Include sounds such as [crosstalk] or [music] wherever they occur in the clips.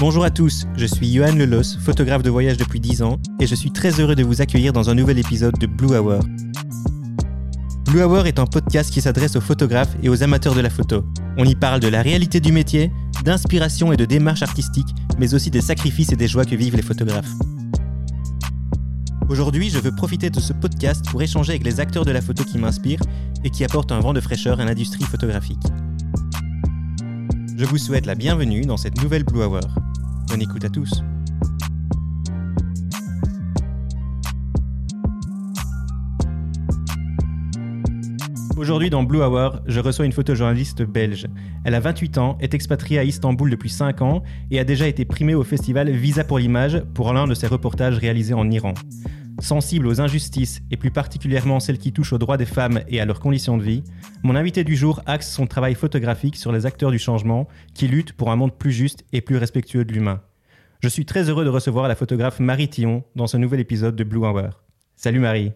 Bonjour à tous, je suis Johan Lelos, photographe de voyage depuis 10 ans, et je suis très heureux de vous accueillir dans un nouvel épisode de Blue Hour. Blue Hour est un podcast qui s'adresse aux photographes et aux amateurs de la photo. On y parle de la réalité du métier, d'inspiration et de démarche artistique, mais aussi des sacrifices et des joies que vivent les photographes. Aujourd'hui, je veux profiter de ce podcast pour échanger avec les acteurs de la photo qui m'inspirent et qui apportent un vent de fraîcheur à l'industrie photographique. Je vous souhaite la bienvenue dans cette nouvelle Blue Hour. Bonne écoute à tous. Aujourd'hui dans Blue Hour, je reçois une photojournaliste belge. Elle a 28 ans, est expatriée à Istanbul depuis 5 ans et a déjà été primée au festival Visa pour l'image pour l'un de ses reportages réalisés en Iran. Sensible aux injustices et plus particulièrement celles qui touchent aux droits des femmes et à leurs conditions de vie, mon invité du jour axe son travail photographique sur les acteurs du changement qui luttent pour un monde plus juste et plus respectueux de l'humain. Je suis très heureux de recevoir la photographe Marie Tillon dans ce nouvel épisode de Blue Hour. Salut Marie.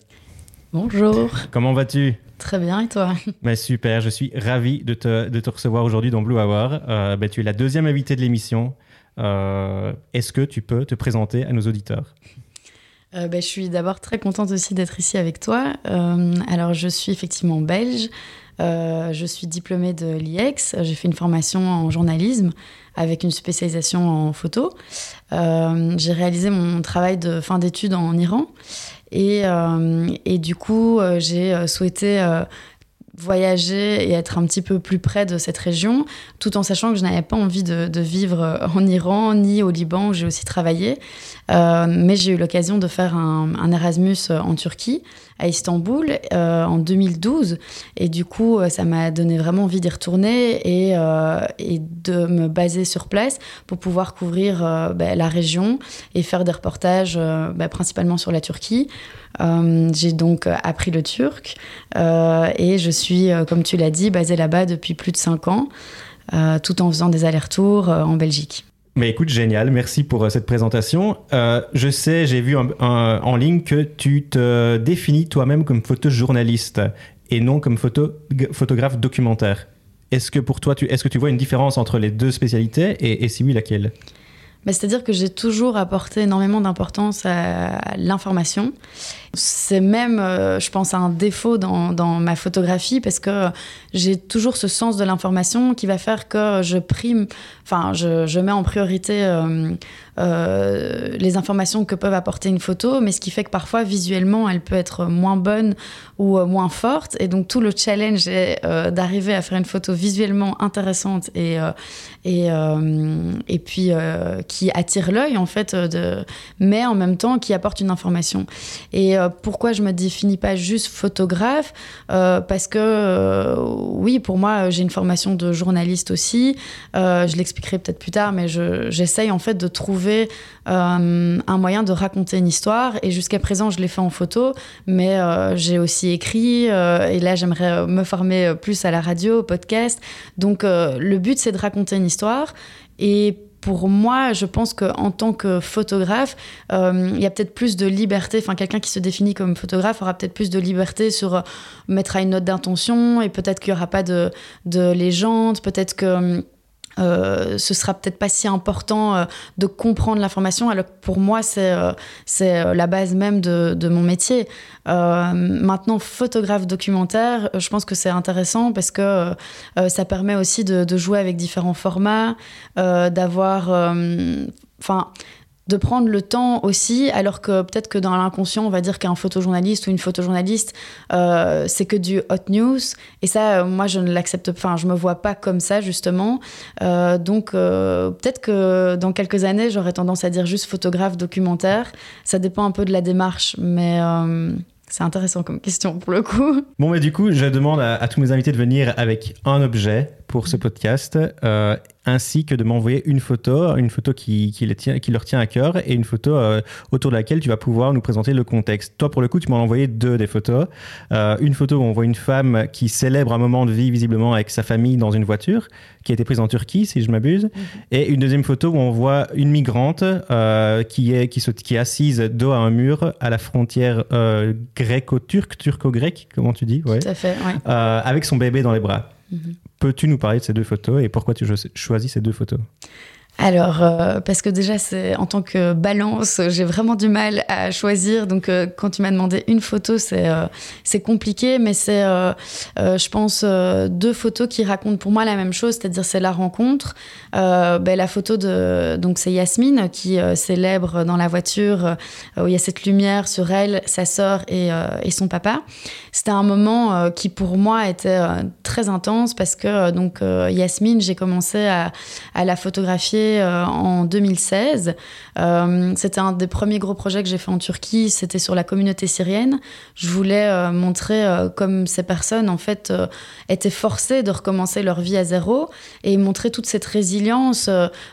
Bonjour. Comment vas-tu? Très bien, et toi? Mais Super, je suis ravi de te, de te recevoir aujourd'hui dans Blue Hour. Euh, ben, tu es la deuxième invitée de l'émission. Euh, Est-ce que tu peux te présenter à nos auditeurs? Euh, ben, Je suis d'abord très contente aussi d'être ici avec toi. Euh, alors, je suis effectivement belge. Euh, je suis diplômée de l'IEX. J'ai fait une formation en journalisme avec une spécialisation en photo. J'ai réalisé mon travail de fin d'études en Iran. Et, du coup, j'ai souhaité voyager et être un petit peu plus près de cette région, tout en sachant que je n'avais pas envie de, vivre en Iran ni au Liban, où j'ai aussi travaillé. Euh, mais j'ai eu l'occasion de faire un, Erasmus en Turquie, à Istanbul, euh, en 2012. Et du coup, ça m'a donné vraiment envie d'y retourner et, euh, et, de me baser sur place pour pouvoir couvrir bah, la région et faire des reportages bah, principalement sur la Turquie. Euh, j'ai donc appris le turc euh, et je suis, euh, comme tu l'as dit, basée là-bas depuis plus de 5 ans, euh, tout en faisant des allers-retours en Belgique. Mais écoute, génial, merci pour cette présentation. Je sais, j'ai vu un, un, en ligne que tu te définis toi-même comme photojournaliste et non comme photo, photographe documentaire. Est-ce que pour toi, est-ce que tu vois une différence entre les deux spécialités et, et si oui, laquelle? Bah, C'est-à-dire que j'ai toujours apporté énormément d'importance à l'information. C'est même, euh, je pense, un défaut dans, dans, ma photographie parce que j'ai toujours ce sens de l'information qui va faire que je prime, enfin, je, je mets en priorité euh, euh, les informations que peuvent apporter une photo, mais ce qui fait que parfois, visuellement, elle peut être moins bonne ou moins forte. Et donc, tout le challenge est d'arriver à faire une photo visuellement intéressante et, et, et puis qui attire l'œil, en fait, mais en même temps qui apporte une information. Et pourquoi je me définis pas juste photographe euh, Parce que euh, oui, pour moi, j'ai une formation de journaliste aussi. Euh, je l'expliquerai peut-être plus tard, mais j'essaye je, en fait de trouver euh, un moyen de raconter une histoire. Et jusqu'à présent, je l'ai fait en photo, mais euh, j'ai aussi écrit. Euh, et là, j'aimerais me former plus à la radio, au podcast. Donc, le but, c'est de raconter une histoire. Et pour moi, je pense qu'en tant que photographe, euh, il y a peut-être plus de liberté. Enfin, quelqu'un qui se définit comme photographe aura peut-être plus de liberté sur euh, mettre à une note d'intention et peut-être qu'il n'y aura pas de, de légende, peut-être que euh, ce sera peut-être pas si important euh, de comprendre l'information alors que pour moi c'est euh, c'est euh, la base même de, mon métier. Maintenant photographe documentaire je pense que c'est intéressant parce que ça permet aussi de, de jouer avec différents formats d'avoir enfin de prendre le temps aussi, alors que peut-être que dans l'inconscient, on va dire qu'un photojournaliste ou une photojournaliste, euh, c'est que du hot news. Et ça, euh, moi, je ne l'accepte pas. Enfin, je me vois pas comme ça, justement. Euh, donc, peut-être que dans quelques années, j'aurais tendance à dire juste photographe documentaire. Ça dépend un peu de la démarche, mais c'est intéressant comme question pour le coup. Bon, mais du coup, je demande à tous mes invités de venir avec un objet pour ce podcast. Euh, ainsi que de m'envoyer une photo, une photo qui, qui, les tient, qui leur tient à cœur et une photo euh, autour de laquelle tu vas pouvoir nous présenter le contexte. Toi, pour le coup, tu m'en as envoyé deux des photos. Euh, une photo où on voit une femme qui célèbre un moment de vie visiblement avec sa famille dans une voiture, qui a été prise en Turquie, si je m'abuse. -hmm. Et une deuxième photo où on voit une migrante qui, est, qui, se, qui est assise dos à un mur à la frontière gréco-turque, turco-grecque, comment tu dis? Ouais. Tout à fait, ouais. Avec son bébé dans les bras. -hmm. Peux-tu nous parler de ces deux photos et pourquoi tu choisis ces deux photos? Alors, euh, parce que déjà, c'est en tant que balance, j'ai vraiment du mal à choisir. Donc, euh, quand tu m'as demandé une photo, c'est euh, compliqué, mais c'est, je pense, deux photos qui racontent pour moi la même chose, c'est-à-dire c'est la rencontre. Ben, la photo de, donc c'est Yasmine qui célèbre dans la voiture où il y a cette lumière sur elle, sa sœur et, et son papa. C'était un moment qui pour moi était très intense parce que donc Yasmine, j'ai commencé à, à la photographier euh, en 2016. Euh, c'était un des premiers gros projets que j'ai fait en Turquie. C'était sur la communauté syrienne. Je voulais euh, montrer comme ces personnes, en fait, étaient forcées de recommencer leur vie à zéro et montrer toute cette résilience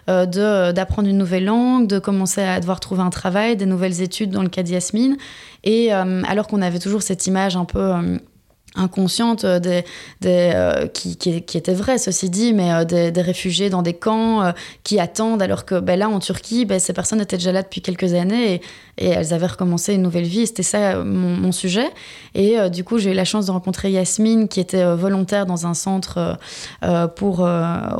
de d'apprendre une nouvelle langue, de commencer à devoir trouver un travail, des nouvelles études dans le cas d'Yasmine. Et alors qu'on avait toujours cette image un peu inconsciente euh, des, des euh, qui, qui, était vrai ceci dit mais euh, des, réfugiés dans des camps qui attendent alors que ben, là en Turquie ben, ces personnes étaient déjà là depuis quelques années et elles avaient recommencé une nouvelle vie. C'était ça mon, mon, sujet. Et du coup j'ai eu la chance de rencontrer Yasmine qui était volontaire dans un centre pour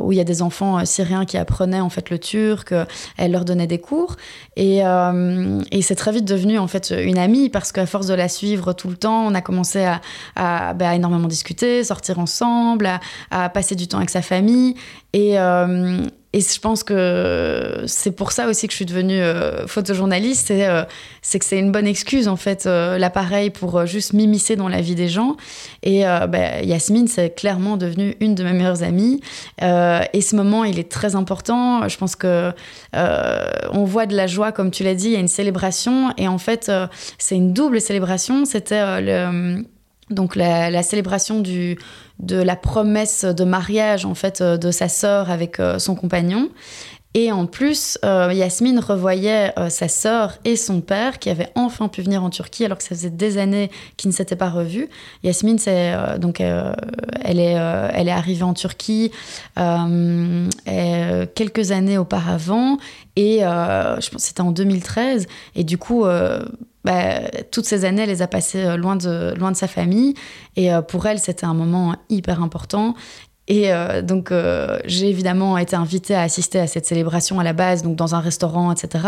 où il y a des enfants syriens qui apprenaient en fait le turc elle leur donnait des cours. Et, et c'est très vite devenu en fait une amie parce qu'à force de la suivre tout le temps on a commencé à, à bah, énormément discuter, sortir ensemble, à, passer du temps avec sa famille. Euh, et je pense que c'est pour ça aussi que je suis devenue euh, photojournaliste. Euh, c'est que c'est une bonne excuse, en fait, l'appareil pour juste m'immiscer dans la vie des gens. Et bah, Yasmine, c'est clairement devenue une de mes meilleures amies. et ce moment, il est très important. Je pense que on voit de la joie, comme tu l'as dit, il y a une célébration. Et en fait, c'est une double célébration. C'était le donc la, célébration de la promesse de mariage en fait euh, de sa sœur avec euh, son compagnon. Et en plus, euh, Yasmine revoyait sa sœur et son père qui avaient enfin pu venir en Turquie alors que ça faisait des années qu'ils ne s'étaient pas revus. Yasmine, c'est donc elle est elle est arrivée en Turquie quelques années auparavant et je pense c'était en 2013 et du coup bah, toutes ces années, elle les a passées euh, loin de, loin de sa famille. Et euh, pour elle, c'était un moment hyper important. Et euh, donc, euh, j'ai évidemment été invitée à assister à cette célébration à la base, donc dans un restaurant, etc.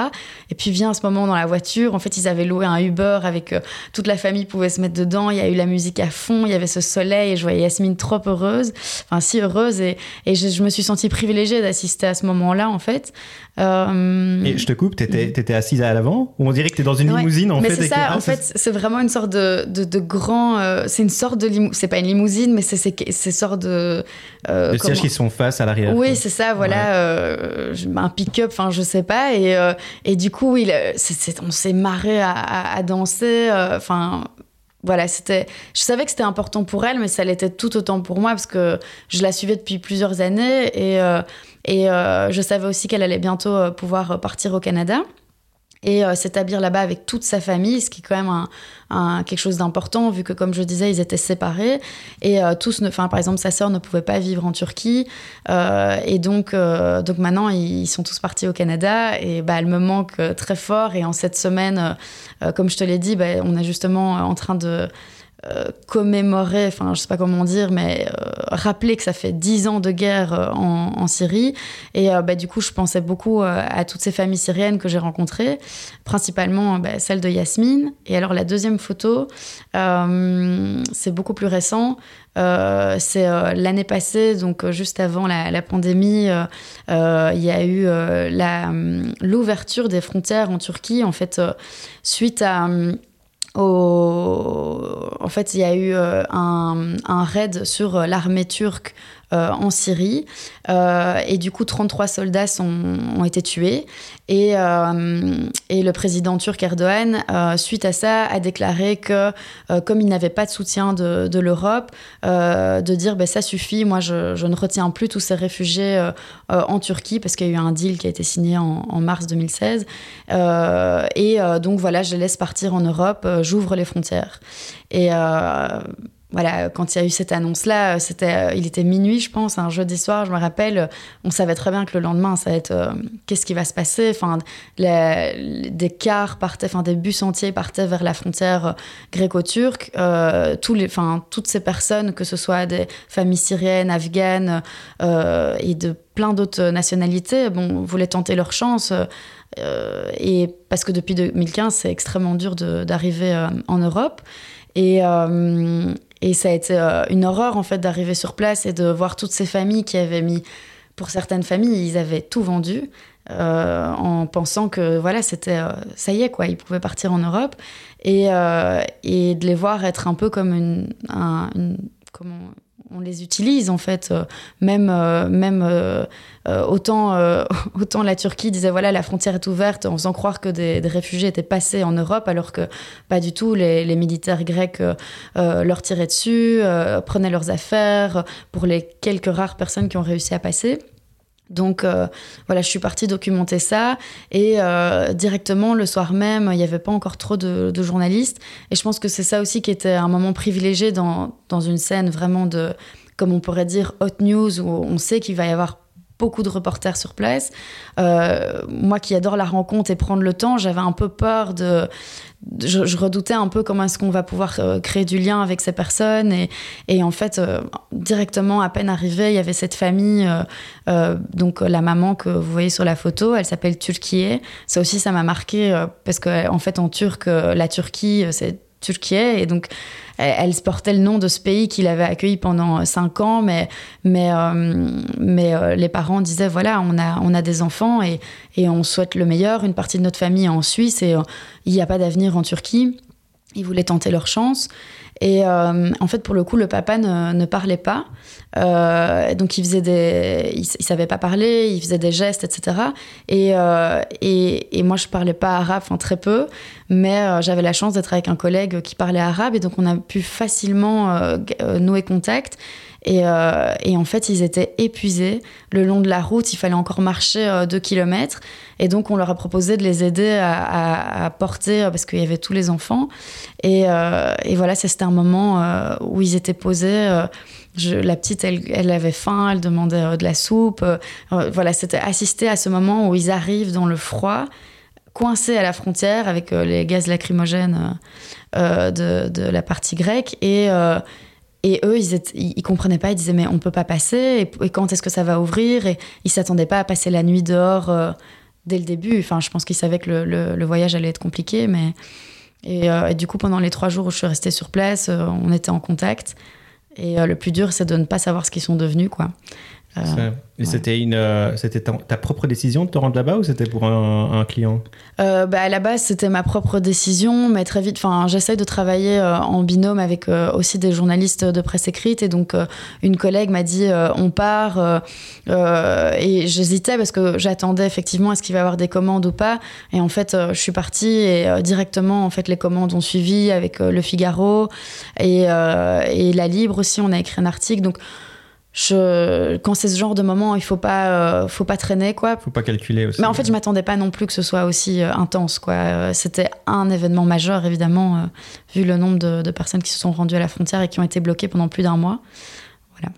Et puis vient ce moment dans la voiture. En fait, ils avaient loué un Uber avec euh, toute la famille pouvait se mettre dedans. Il y a eu la musique à fond, il y avait ce soleil et je voyais Yasmine trop heureuse, enfin si heureuse. Et, et je, me suis sentie privilégiée d'assister à ce moment-là, en fait. Et je te coupe, t'étais étais assise à l'avant? Ou on dirait que t'es dans une limousine en mais fait c'est ça, en fait, c'est vraiment une sorte de, de, de grand. c'est une sorte de limousine. C'est pas une limousine, mais c'est ces sortes de euh, les sièges qui sont face à l'arrière. Oui, c'est ça, voilà, euh, un pick-up, enfin, je sais pas. Et, euh, et du coup, il, on s'est marré à, danser. Enfin, voilà, c'était. Je savais que c'était important pour elle, mais ça l'était tout autant pour moi parce que je la suivais depuis plusieurs années et, et je savais aussi qu'elle allait bientôt pouvoir partir au Canada et euh, s'établir là-bas avec toute sa famille, ce qui est quand même un, quelque chose d'important, vu que, comme je disais, ils étaient séparés. Et euh, tous, enfin, par exemple, sa sœur ne pouvait pas vivre en Turquie. Euh, et donc, donc maintenant, ils sont tous partis au Canada. Et bah, elle me manque très fort. Et en cette semaine, comme je te l'ai dit, bah, on est justement en train de euh, commémorer, enfin je sais pas comment dire, mais euh, rappeler que ça fait dix ans de guerre euh, en, Syrie. Et bah, du coup, je pensais beaucoup à toutes ces familles syriennes que j'ai rencontrées, principalement bah, celle de Yasmine. Et alors la deuxième photo, c'est beaucoup plus récent. c'est l'année passée, donc juste avant la, la pandémie, il y a eu l'ouverture des frontières en Turquie, en fait, suite à en fait, il y a eu euh, un, raid sur euh, l'armée turque euh, en Syrie. Euh, et du coup, 33 soldats ont été tués. Et, euh, et, le président turc Erdogan, suite à ça, a déclaré que comme il n'avait pas de soutien de, l'Europe, de dire ben, ça suffit, moi je, ne retiens plus tous ces réfugiés en Turquie parce qu'il y a eu un deal qui a été signé en, mars 2016. et donc voilà, je laisse partir en Europe, j'ouvre les frontières. Et voilà, quand il y a eu cette annonce-là, c'était, euh, il était minuit, je pense, un jeudi soir, je me rappelle, on savait très bien que le lendemain, ça va être euh, qu'est-ce qui va se passer. Enfin, des cars partaient, enfin, des bus entiers partaient vers la frontière euh, gréco-turque. tous les, toutes ces personnes, que ce soit des familles syriennes, afghanes et de plein d'autres nationalités, bon, voulaient tenter leur chance. et parce que depuis 2015, c'est extrêmement dur d'arriver en Europe. Et, et ça a été une horreur, en fait, d'arriver sur place et de voir toutes ces familles qui avaient mis pour certaines familles, ils avaient tout vendu euh, en pensant que voilà, c'était euh, ça y est quoi, ils pouvaient partir en Europe. Et, euh, et de les voir être un peu comme une, comment on les utilise en fait, même même autant [laughs] autant la Turquie disait voilà la frontière est ouverte en faisant croire que des, réfugiés étaient passés en Europe alors que pas du tout les militaires grecs leur tiraient dessus, prenaient leurs affaires pour les quelques rares personnes qui ont réussi à passer. Donc euh, voilà, je suis partie documenter ça. Et euh, directement le soir même, il n'y avait pas encore trop de, journalistes. Et je pense que c'est ça aussi qui était un moment privilégié dans, dans une scène vraiment de, comme on pourrait dire, hot news où on sait qu'il va y avoir beaucoup de reporters sur place. Euh, moi qui adore la rencontre et prendre le temps, j'avais un peu peur de... Je, redoutais un peu comment est-ce qu'on va pouvoir euh, créer du lien avec ces personnes. Et, et en fait, euh, directement, à peine arrivé, il y avait cette famille, donc la maman que vous voyez sur la photo, elle s'appelle Turkiye. Ça aussi, ça m'a marqué parce qu'en en fait, en turc, la Turquie, c'est Turquie. Et donc, elle, portait le nom de ce pays qu'il avait accueilli pendant cinq ans, mais, mais, euh, mais euh, les parents disaient voilà, on a, on a des enfants et, et on souhaite le meilleur. Une partie de notre famille est en Suisse et euh, il n'y a pas d'avenir en Turquie. Ils voulaient tenter leur chance. Et en fait, pour le coup, le papa ne, ne parlait pas. donc, il faisait des, il, savait pas parler, il faisait des gestes, etc. Et, et, et moi, je parlais pas arabe, enfin très peu. Mais euh, j'avais la chance d'être avec un collègue qui parlait arabe et donc on a pu facilement euh, euh, nouer contact. Et, et, en fait, ils étaient épuisés. Le long de la route, il fallait encore marcher deux kilomètres. Et donc, on leur a proposé de les aider à, porter, parce qu'il y avait tous les enfants. Et, voilà, c'était un moment où ils étaient posés. La petite, elle, avait faim, elle demandait de la soupe. voilà, c'était assister à ce moment où ils arrivent dans le froid coincés à la frontière avec euh, les gaz lacrymogènes euh, de, de, la partie grecque. Et, euh, et eux, ils, ils, comprenaient pas, ils disaient mais on peut pas passer, et, quand est-ce que ça va ouvrir? Et ils s'attendaient pas à passer la nuit dehors dès le début. Enfin, je pense qu'ils savaient que le, voyage allait être compliqué, mais... Et, et, du coup, pendant les trois jours où je suis restée sur place, on était en contact. Et le plus dur, c'est de ne pas savoir ce qu'ils sont devenus, quoi. Euh, et c'était une, euh, c'était ta, propre décision de te rendre là-bas ou c'était pour un, client? Euh, bah, À la base, c'était ma propre décision, mais très vite, enfin, j'essaye de travailler en binôme avec aussi des journalistes de presse écrite. Et donc, une collègue m'a dit on part. et j'hésitais parce que j'attendais effectivement est-ce qu'il va y avoir des commandes ou pas. Et en fait, je suis partie et directement, en fait, les commandes ont suivi avec Le Figaro et, et La Libre aussi. On a écrit un article. Donc, je, quand c'est ce genre de moment, il faut pas, euh, faut pas traîner, quoi. Faut pas calculer aussi. Mais en fait, je m'attendais pas non plus que ce soit aussi euh, intense, quoi. Euh, c'était un événement majeur, évidemment, vu le nombre de, de, personnes qui se sont rendues à la frontière et qui ont été bloquées pendant plus d'un mois. Voilà.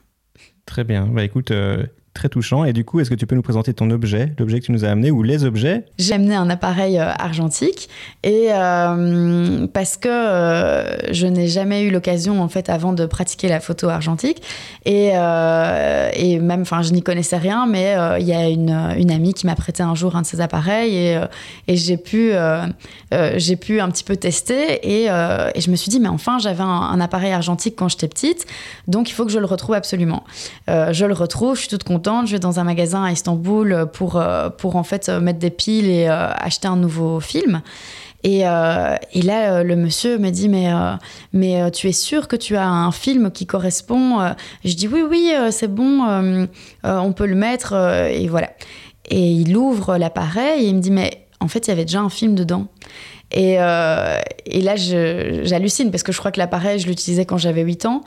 Très bien. Bah écoute, très touchant. Et du coup, est-ce que tu peux nous présenter ton objet, l'objet que tu nous as amené ou les objets? J'ai amené un appareil euh, argentique. Et euh, parce que euh, je n'ai jamais eu l'occasion en fait avant de pratiquer la photo argentique. Et, et même, enfin, je n'y connaissais rien, mais il y a une, amie qui m'a prêté un jour un de ces appareils et, et j'ai pu j'ai pu un petit peu tester. Et, et je me suis dit mais enfin j'avais un, un, appareil argentique quand j'étais petite, donc il faut que je le retrouve absolument. je le retrouve, je suis toute contente je vais dans un magasin à Istanbul pour, euh, pour en fait mettre des piles et euh, acheter un nouveau film. Et, euh, et, là, le monsieur me dit mais mais tu es sûr que tu as un film qui correspond Je dis oui oui c'est bon, on peut le mettre et voilà. Et il ouvre l'appareil et il me dit mais en fait il y avait déjà un film dedans. Et, euh, et là, j'hallucine parce que je crois que l'appareil, je l'utilisais quand j'avais 8 ans.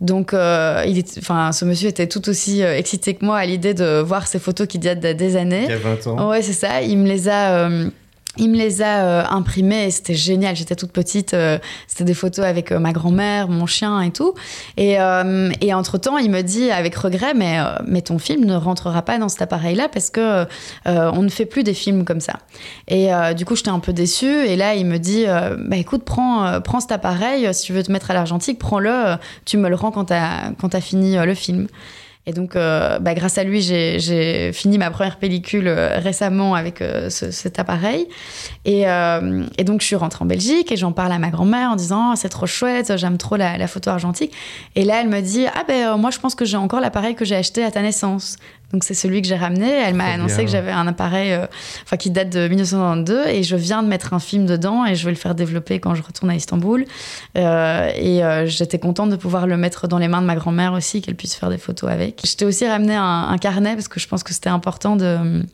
Donc, euh, il est, enfin, ce monsieur était tout aussi euh, excité que moi à l'idée de voir ces photos qui datent des années. Il y a 20 ans. Ouais, c'est ça. Il me les a il me les a euh, imprimés c'était génial. J'étais toute petite. Euh, c'était des photos avec euh, ma grand-mère, mon chien et tout. Et, et entre-temps, il me dit avec regret, mais, mais ton film ne rentrera pas dans cet appareil-là parce que on ne fait plus des films comme ça. Et du coup, j'étais un peu déçue. Et là, il me dit, bah écoute, prends, cet appareil. Si tu veux te mettre à l'argentique, prends-le. Tu me le rends quand tu as, quand as fini le film. Et donc, euh, bah, grâce à lui, j'ai fini ma première pellicule euh, récemment avec euh, cet appareil. Et, donc, je suis rentrée en Belgique et j'en parle à ma grand-mère en disant oh, c'est trop chouette, j'aime trop la, la, photo argentique. Et là, elle me dit ah ben moi, je pense que j'ai encore l'appareil que j'ai acheté à ta naissance. Donc c'est celui que j'ai ramené. Elle m'a annoncé que j'avais un appareil euh, enfin qui date de 1992 et je viens de mettre un film dedans et je vais le faire développer quand je retourne à Istanbul. Euh, et euh, j'étais contente de pouvoir le mettre dans les mains de ma grand-mère aussi, qu'elle puisse faire des photos avec. Je t'ai aussi ramené un, un, carnet parce que je pense que c'était important de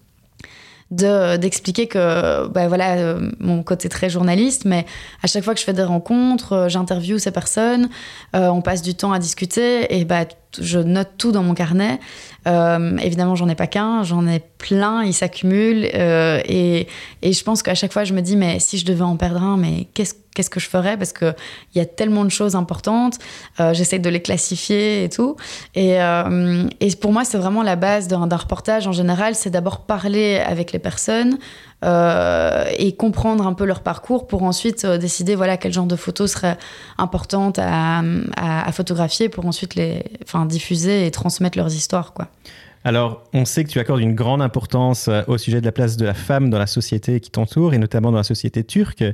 d'expliquer que bah voilà euh, mon côté très journaliste mais à chaque fois que je fais des rencontres euh, j'interviewe ces personnes euh, on passe du temps à discuter et bah je note tout dans mon carnet évidemment j'en ai pas qu'un j'en ai plein ils s'accumulent et, et je pense qu'à chaque fois je me dis mais si je devais en perdre un mais qu'est-ce qu'est-ce que je ferais? Parce qu'il y a tellement de choses importantes. Euh, J'essaie de les classifier et tout. Et, euh, et pour moi, c'est vraiment la base d'un reportage en général, c'est d'abord parler avec les personnes. Euh, et comprendre un peu leur parcours pour ensuite euh, décider voilà quel genre de photos serait importante à, à, à photographier pour ensuite les enfin diffuser et transmettre leurs histoires quoi. Alors, on sait que tu accordes une grande importance euh, au sujet de la place de la femme dans la société qui t'entoure, et notamment dans la société turque.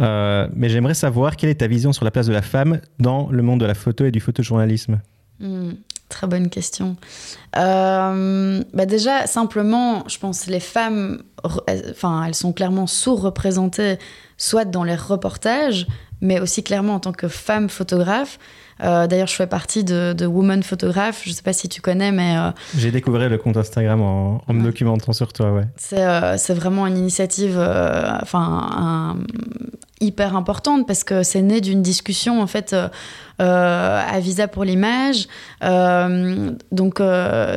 Euh, mais j'aimerais savoir quelle est ta vision sur la place de la femme dans le monde de la photo et du photojournalisme. Mmh, très bonne question. Euh, bah déjà, simplement, je pense les femmes, elles sont clairement sous-représentées, soit dans les reportages, mais aussi clairement en tant que femme photographe. Euh, d'ailleurs, je fais partie de, de Woman Photograph. Je ne sais pas si tu connais, mais. Euh, J'ai découvert le compte Instagram en, en me documentant sur toi, ouais. C'est euh, vraiment une initiative, enfin, hyper importante parce que c'est né d'une discussion, en fait à Visa pour l'image. Donc,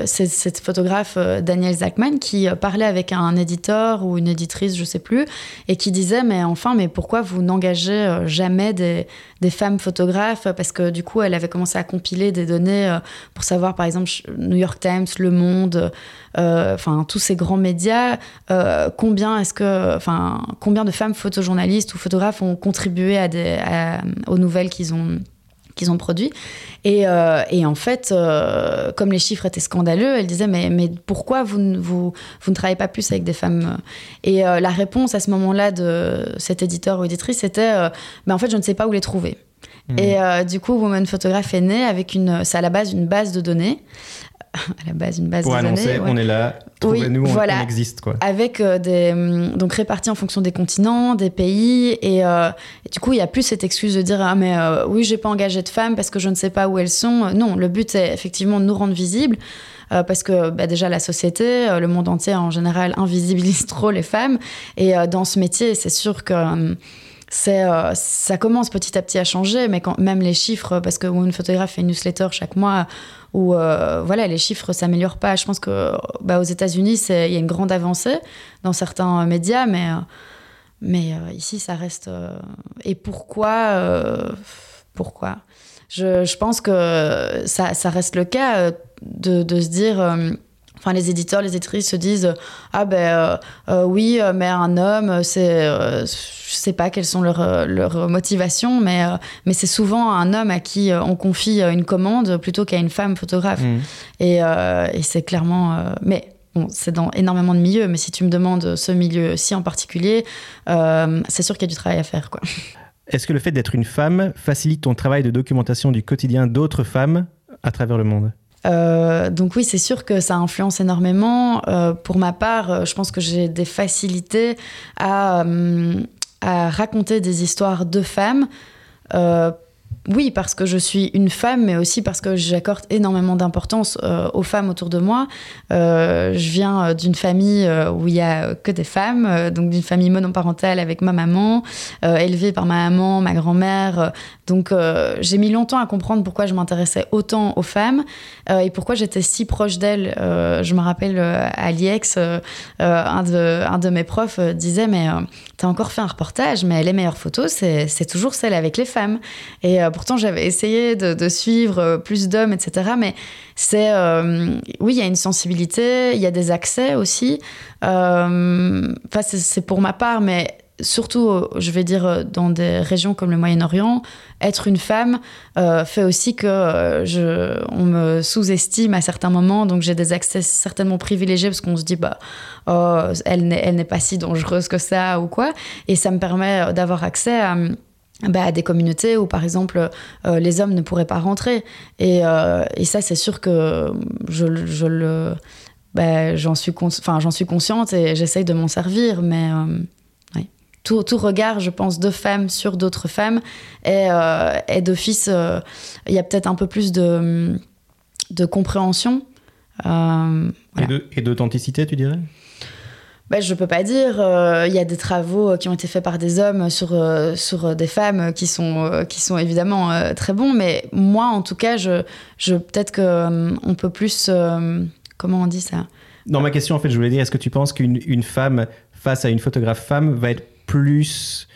c'est cette photographe Daniel Zachman qui parlait avec un éditeur ou une éditrice, je sais plus, et qui disait Mais enfin, mais pourquoi vous n'engagez jamais des, femmes photographes? Parce que du coup, elle avait commencé à compiler des données pour savoir, par exemple, New York Times, Le Monde, enfin, tous ces grands médias, combien est-ce que, enfin, combien de femmes photojournalistes ou photographes ont contribué aux nouvelles qu'ils ont qu'ils ont produit. Et, euh, et en fait, euh, comme les chiffres étaient scandaleux, elle disait mais, mais pourquoi vous, vous, vous ne travaillez pas plus avec des femmes? Et euh, la réponse à ce moment-là de cet éditeur ou éditrice, c'était mais en fait, je ne sais pas où les trouver. Mmh. Et du coup, Woman Photograph est né avec une, c'est à la base une base de données [laughs] à la base une base pour de annoncer ouais. on est là trouvez-nous oui, voilà. on, existe quoi avec euh, des hum, donc répartis en fonction des continents des pays et, euh, et du coup il y a plus cette excuse de dire ah mais euh, oui j'ai pas engagé de femmes parce que je ne sais pas où elles sont non le but est effectivement de nous rendre visibles euh, parce que bah, déjà la société, le monde entier en général invisibilise [laughs] trop les femmes. Et dans ce métier, c'est sûr que hum, c'est euh, ça commence petit à petit à changer, mais quand même les chiffres, parce que une photographe fait une newsletter chaque mois où euh, voilà les chiffres s'améliorent pas. Je pense que bah, aux États-Unis il y a une grande avancée dans certains médias, mais euh, mais euh, ici ça reste. euh, et pourquoi euh, pourquoi? Je, je, pense que ça, ça, reste le cas euh, de, de se dire euh, Enfin, les éditeurs, les éditrices se disent ah ben euh, euh, oui, mais un homme, c'est, euh, je sais pas quelles sont leurs, leurs motivations, mais mais c'est souvent un homme à qui on confie une commande plutôt qu'à une femme photographe. Mmh. Et, et c'est clairement, mais Bon, c'est dans énormément de milieux, mais si tu me demandes ce milieu-ci en particulier, euh, c'est sûr qu'il y a du travail à faire. Quoi. Est-ce que le fait d'être une femme facilite ton travail de documentation du quotidien d'autres femmes à travers le monde? Euh, donc oui, c'est sûr que ça influence énormément. Euh, pour ma part, je pense que j'ai des facilités à, euh, raconter des histoires de femmes. Euh, oui, parce que je suis une femme, mais aussi parce que j'accorde énormément d'importance euh, aux femmes autour de moi. Euh, je viens d'une famille euh, où il y a que des femmes, euh, donc d'une famille monoparentale avec ma maman, euh, élevée par ma maman, ma grand-mère. Donc euh, j'ai mis longtemps à comprendre pourquoi je m'intéressais autant aux femmes euh, et pourquoi j'étais si proche d'elles. je me rappelle à l'IEX, un de, mes profs disait mais t'as encore fait un reportage, mais les meilleures photos c'est toujours celles avec les femmes. Et pourtant j'avais essayé de, de, suivre plus d'hommes, etc. Mais c'est euh, oui, il y a une sensibilité, il y a des accès aussi. Enfin, euh, c'est pour ma part, mais surtout, je vais dire, dans des régions comme le Moyen-Orient, être une femme fait aussi que je, on me sous-estime à certains moments, donc j'ai des accès certainement privilégiés parce qu'on se dit, bah, oh, elle n'est pas si dangereuse que ça ou quoi. Et ça me permet d'avoir accès à bah, à des communautés où, par exemple, euh, les hommes ne pourraient pas rentrer. Et, euh, et ça, c'est sûr que je, le, bah, j'en suis, suis consciente et j'essaye de m'en servir. Mais euh, tout, tout, regard, je pense, de femmes sur d'autres femmes est, est d'office. Il y a peut-être un peu plus de, de compréhension. Et d'authenticité, tu dirais? Bah, je peux pas dire. Euh, il y a des travaux qui ont été faits par des hommes sur, euh, sur des femmes qui sont, euh, qui sont évidemment très bons, mais moi, en tout cas, je, je, peut-être qu'on peut plus. comment on dit ça? Dans ma question, en fait, je voulais dire est-ce que tu penses qu'une une femme face à une photographe femme va être plus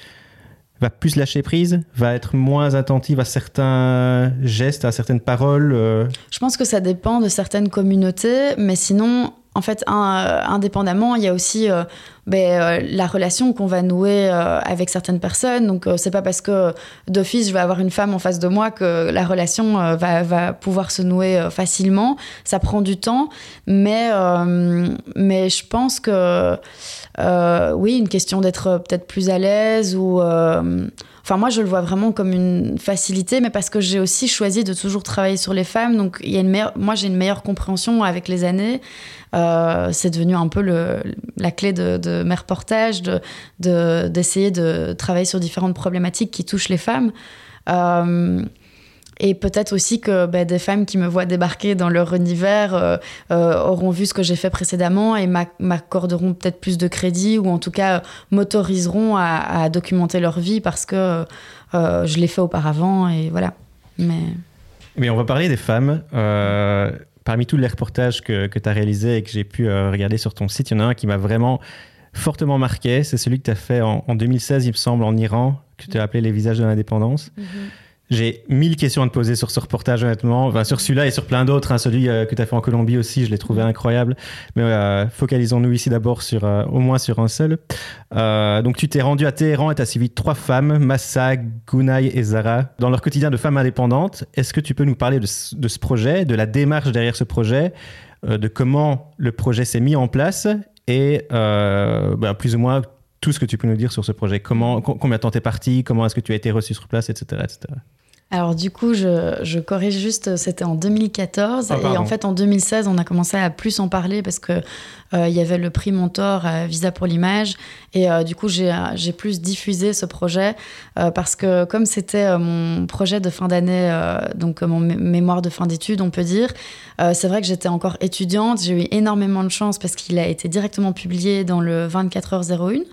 va plus lâcher prise, va être moins attentive à certains gestes, à certaines paroles Je pense que ça dépend de certaines communautés, mais sinon, en fait, euh, indépendamment, il y a aussi euh, ben, euh, la relation qu'on va nouer avec certaines personnes. Donc, c'est pas parce que d'office, je vais avoir une femme en face de moi que la relation va, pouvoir se nouer facilement. Ça prend du temps, mais, mais je pense que, oui, une question d'être peut-être plus à l'aise ou. Enfin, moi, je le vois vraiment comme une facilité, mais parce que j'ai aussi choisi de toujours travailler sur les femmes. Donc, y a une moi, j'ai une meilleure compréhension avec les années. Euh, c'est devenu un peu la clé de, mes reportages, d'essayer de, de, travailler sur différentes problématiques qui touchent les femmes. Euh, et peut-être aussi que ben, des femmes qui me voient débarquer dans leur univers euh, auront vu ce que j'ai fait précédemment et m'accorderont peut-être plus de crédit ou en tout cas m'autoriseront à, documenter leur vie parce que je l'ai fait auparavant et voilà. Mais... Mais on va parler des femmes parmi tous les reportages que, que tu as réalisés et que j'ai pu euh, regarder sur ton site, il y en a un qui m'a vraiment fortement marqué. C'est celui que tu as fait en, 2016, il me semble, en Iran, que tu as appelé Les visages de l'indépendance. Mhm. J'ai mille questions à te poser sur ce reportage, honnêtement. Enfin, sur celui-là et sur plein d'autres. Hein. Celui euh, que tu as fait en Colombie aussi, je l'ai trouvé incroyable. Mais euh, focalisons-nous ici d'abord sur euh, au moins sur un seul. donc, tu t'es rendu à Téhéran et tu as suivi trois femmes, Massa, Gunay et Zara, dans leur quotidien de femmes indépendantes. Est-ce que tu peux nous parler de, ce projet, de la démarche derrière ce projet, de comment le projet s'est mis en place et bah, plus ou moins tout ce que tu peux nous dire sur ce projet. Comment, combien de temps t'es parti? Comment est-ce que tu as été reçu sur place, etc. etc. Alors du coup, je, corrige juste, c'était en 2014 ah, et en fait en 2016, on a commencé à plus en parler parce que euh, il y avait le prix Montor à Visa pour l'image. Et euh, du coup j'ai plus diffusé ce projet euh, parce que comme c'était mon projet de fin d'année, donc mon mémoire de fin d'études, on peut dire, c'est vrai que j'étais encore étudiante, j'ai eu énormément de chance parce qu'il a été directement publié dans le 24h01.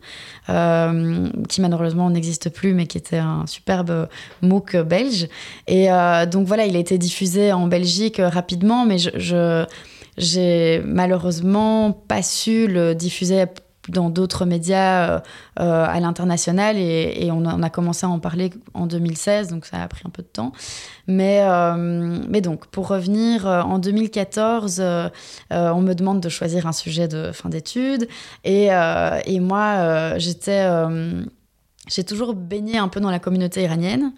Euh, qui malheureusement n'existe plus, mais qui était un superbe MOOC belge. Et euh, donc voilà, il a été diffusé en Belgique rapidement, mais je, j'ai malheureusement pas su le diffuser dans d'autres médias euh, euh, à l'international et, on, a commencé à en parler en 2016, donc ça a pris un peu de temps. Mais, euh, mais donc, pour revenir, en 2014, on me demande de choisir un sujet de fin d'études et, et moi, j'étais, j'ai toujours baigné un peu dans la communauté iranienne.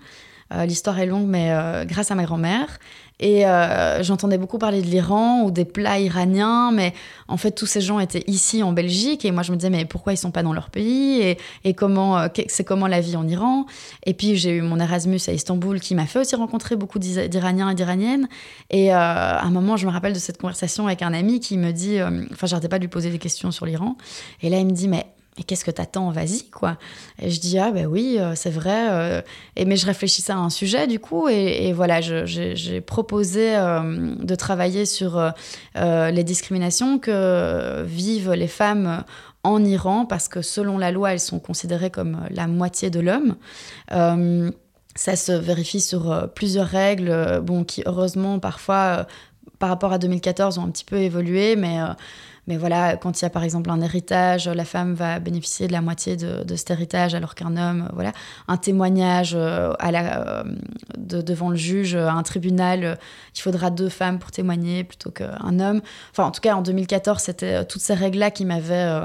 L'histoire est longue, mais grâce à ma grand-mère. Et euh, j'entendais beaucoup parler de l'Iran ou des plats iraniens, mais en fait, tous ces gens étaient ici en Belgique. Et moi, je me disais, mais pourquoi ils sont pas dans leur pays? Et, et comment, euh, c'est comment la vie en Iran? Et puis, j'ai eu mon Erasmus à Istanbul qui m'a fait aussi rencontrer beaucoup d'Iraniens et d'Iraniennes. Et euh, à un moment, je me rappelle de cette conversation avec un ami qui me dit, enfin, j'arrêtais pas de lui poser des questions sur l'Iran. Et là, il me dit, mais et qu'est-ce que t'attends? Vas-y, quoi. Et je dis, ah ben oui, euh, c'est vrai. Euh, et, mais je réfléchissais à un sujet, du coup, et, voilà, j'ai proposé euh, de travailler sur les discriminations que vivent les femmes en Iran, parce que selon la loi, elles sont considérées comme la moitié de l'homme. ça se vérifie sur plusieurs règles, bon, qui heureusement, parfois, par rapport à 2014, ont un petit peu évolué, mais mais voilà, quand il y a par exemple un héritage, la femme va bénéficier de la moitié de, cet héritage, alors qu'un homme, voilà, un témoignage euh, à la, euh, devant le juge, un tribunal, il faudra deux femmes pour témoigner plutôt qu'un homme. Enfin, en tout cas, en 2014, c'était toutes ces règles-là qui m'avaient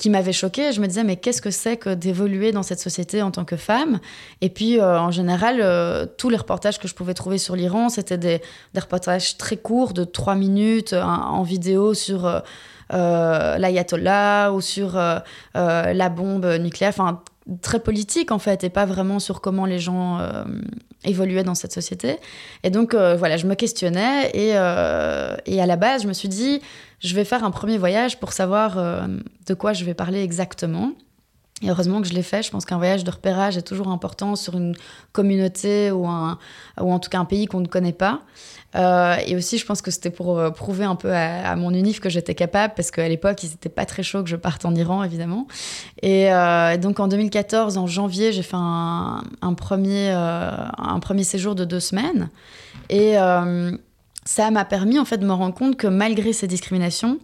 qui m'avait choquée. Je me disais, mais qu'est-ce que c'est que d'évoluer dans cette société en tant que femme? Et puis, en général, tous les reportages que je pouvais trouver sur l'Iran, c'était des, reportages très courts de trois minutes en vidéo sur euh, l'ayatollah ou sur euh, euh, la bombe nucléaire, enfin très politique en fait, et pas vraiment sur comment les gens évoluaient dans cette société. Et donc voilà, je me questionnais et, à la base, je me suis dit, je vais faire un premier voyage pour savoir de quoi je vais parler exactement. Et heureusement que je l'ai fait. Je pense qu'un voyage de repérage est toujours important sur une communauté ou, un, ou en tout cas un pays qu'on ne connaît pas. Euh, et aussi, je pense que c'était pour euh, prouver un peu à, mon UNIF que j'étais capable, parce qu'à l'époque, ils n'étaient pas très chauds que je parte en Iran, évidemment. Et euh, donc en 2014, en janvier, j'ai fait un, un premier, un premier séjour de deux semaines. Et ça m'a permis en fait de me rendre compte que malgré ces discriminations,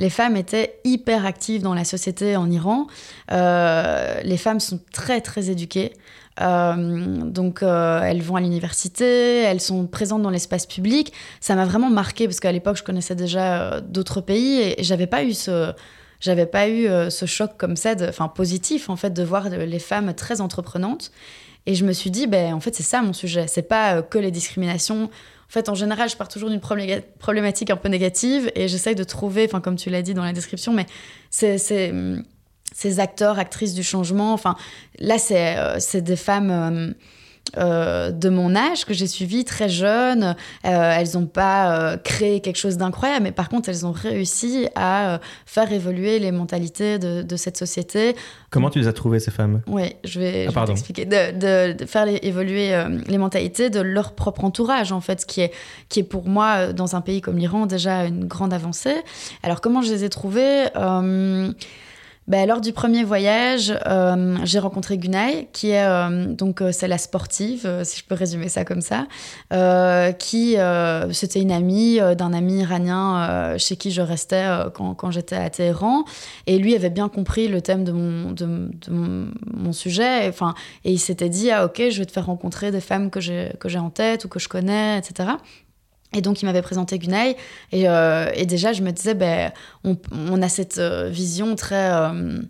les femmes étaient hyper actives dans la société en Iran. les femmes sont très très éduquées. Euh, donc euh, elles vont à l'université, elles sont présentes dans l'espace public. Ça m'a vraiment marqué parce qu'à l'époque je connaissais déjà euh, d'autres pays et, j'avais pas eu ce j'avais pas eu ce choc comme ça, enfin positif en fait de voir les femmes très entreprenantes. Et je me suis dit ben en fait c'est ça mon sujet, c'est pas que les discriminations. En fait, en général, je pars toujours d'une problématique un peu négative et j'essaye de trouver, enfin, comme tu l'as dit dans la description, mais c'est ces acteurs, actrices du changement. Enfin, là, c'est euh, des femmes euh, euh, de mon âge que j'ai suivies très jeunes. elles n'ont pas créé quelque chose d'incroyable, mais par contre, elles ont réussi à faire évoluer les mentalités de, cette société. Comment tu les as trouvées, ces femmes? Oui, je vais, ah, t'expliquer. De, faire évoluer les mentalités de leur propre entourage, en fait, ce qui est, qui est pour moi, dans un pays comme l'Iran, déjà une grande avancée. Alors, comment je les ai trouvées? Ben, lors du premier voyage, euh, j'ai rencontré Gunay, qui est euh, donc euh, c'est la sportive, si je peux résumer ça comme ça, qui c'était une amie d'un ami iranien chez qui je restais quand, quand j'étais à Téhéran, et lui avait bien compris le thème de mon de, mon, sujet, enfin et il s'était dit ah ok je vais te faire rencontrer des femmes que j'ai que j'ai en tête ou que je connais, etc. Et donc, il m'avait présenté Gunay. Et, euh, et, déjà, je me disais, ben, on, on a cette euh, vision très. Euh,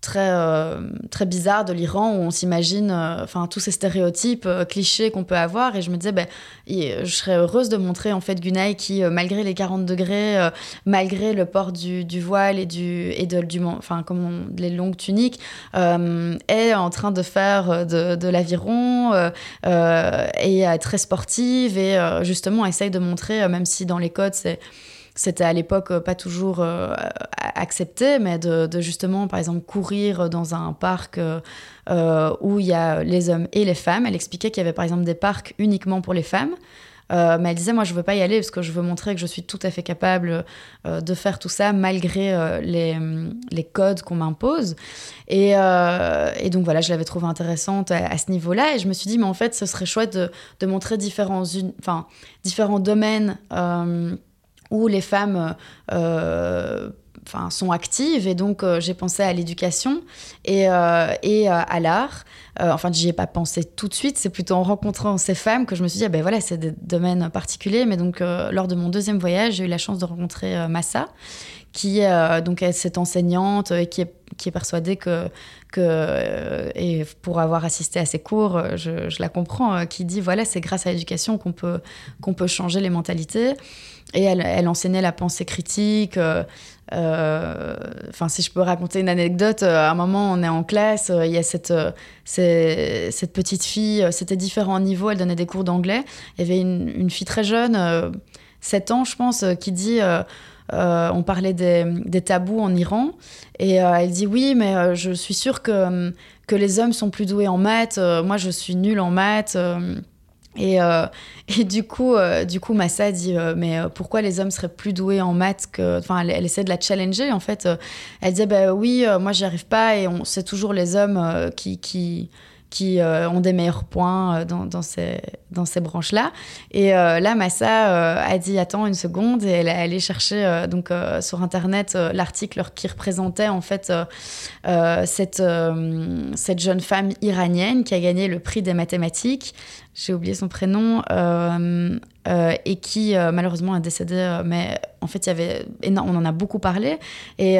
très, euh, très bizarre de l'Iran où on s'imagine euh, enfin tous ces stéréotypes euh, clichés qu'on peut avoir. Et je me disais ben, je serais heureuse de montrer en fait Gunay qui malgré les 40 degrés malgré le port du, voile et du et de du enfin comme les longues tuniques est en train de faire de, l'aviron et très sportive et justement essaye de montrer même si dans les codes c'est c'était à l'époque euh, pas toujours euh, accepté, mais de, justement, par exemple, courir dans un parc euh, où il y a les hommes et les femmes. Elle expliquait qu'il y avait par exemple des parcs uniquement pour les femmes. mais elle disait, moi, je veux pas y aller parce que je veux montrer que je suis tout à fait capable de faire tout ça malgré les, les, codes qu'on m'impose. Et, donc, voilà, je l'avais trouvée intéressante à, ce niveau-là. Et je me suis dit, mais en fait, ce serait chouette de, de montrer différents, enfin, différents domaines où les femmes euh, enfin, sont actives. Et donc, euh, j'ai pensé à l'éducation et, euh, et à l'art. enfin, j'y ai pas pensé tout de suite. C'est plutôt en rencontrant ces femmes que je me suis dit, ah ben voilà, c'est des domaines particuliers. Mais donc, lors de mon deuxième voyage, j'ai eu la chance de rencontrer Massa, qui est donc cette enseignante et qui est, qui est persuadée que, que et pour avoir assisté à ses cours, je, je la comprends, qui dit voilà, c'est grâce à l'éducation qu'on peut, qu'on peut changer les mentalités. Et elle, enseignait la pensée critique. Euh, euh, enfin, si je peux raconter une anecdote, euh, à un moment, on est en classe, il y a cette, cette petite fille, c'était différents niveaux, elle donnait des cours d'anglais. Il y avait une, fille très jeune, 7 ans, je pense, qui dit. On parlait des, tabous en Iran. Et elle dit oui mais je suis sûre que, que les hommes sont plus doués en maths. Moi je suis nulle en maths et, euh, et, du coup, euh, du coup, Massa dit euh, mais pourquoi les hommes seraient plus doués en maths que Enfin, elle, essaie de la challenger en fait. elle disait bah oui, moi j'y arrive pas. Et on c'est toujours les hommes qui, qui qui ont des meilleurs points dans, dans ces, branches-là. Et là, Massa a dit Attends une seconde, et elle est allée chercher donc, sur Internet l'article qui représentait en fait cette jeune femme iranienne qui a gagné le prix des mathématiques j'ai oublié son prénom, euh, euh, et qui euh, malheureusement est décédé, mais en fait, y avait on en a beaucoup parlé. Et,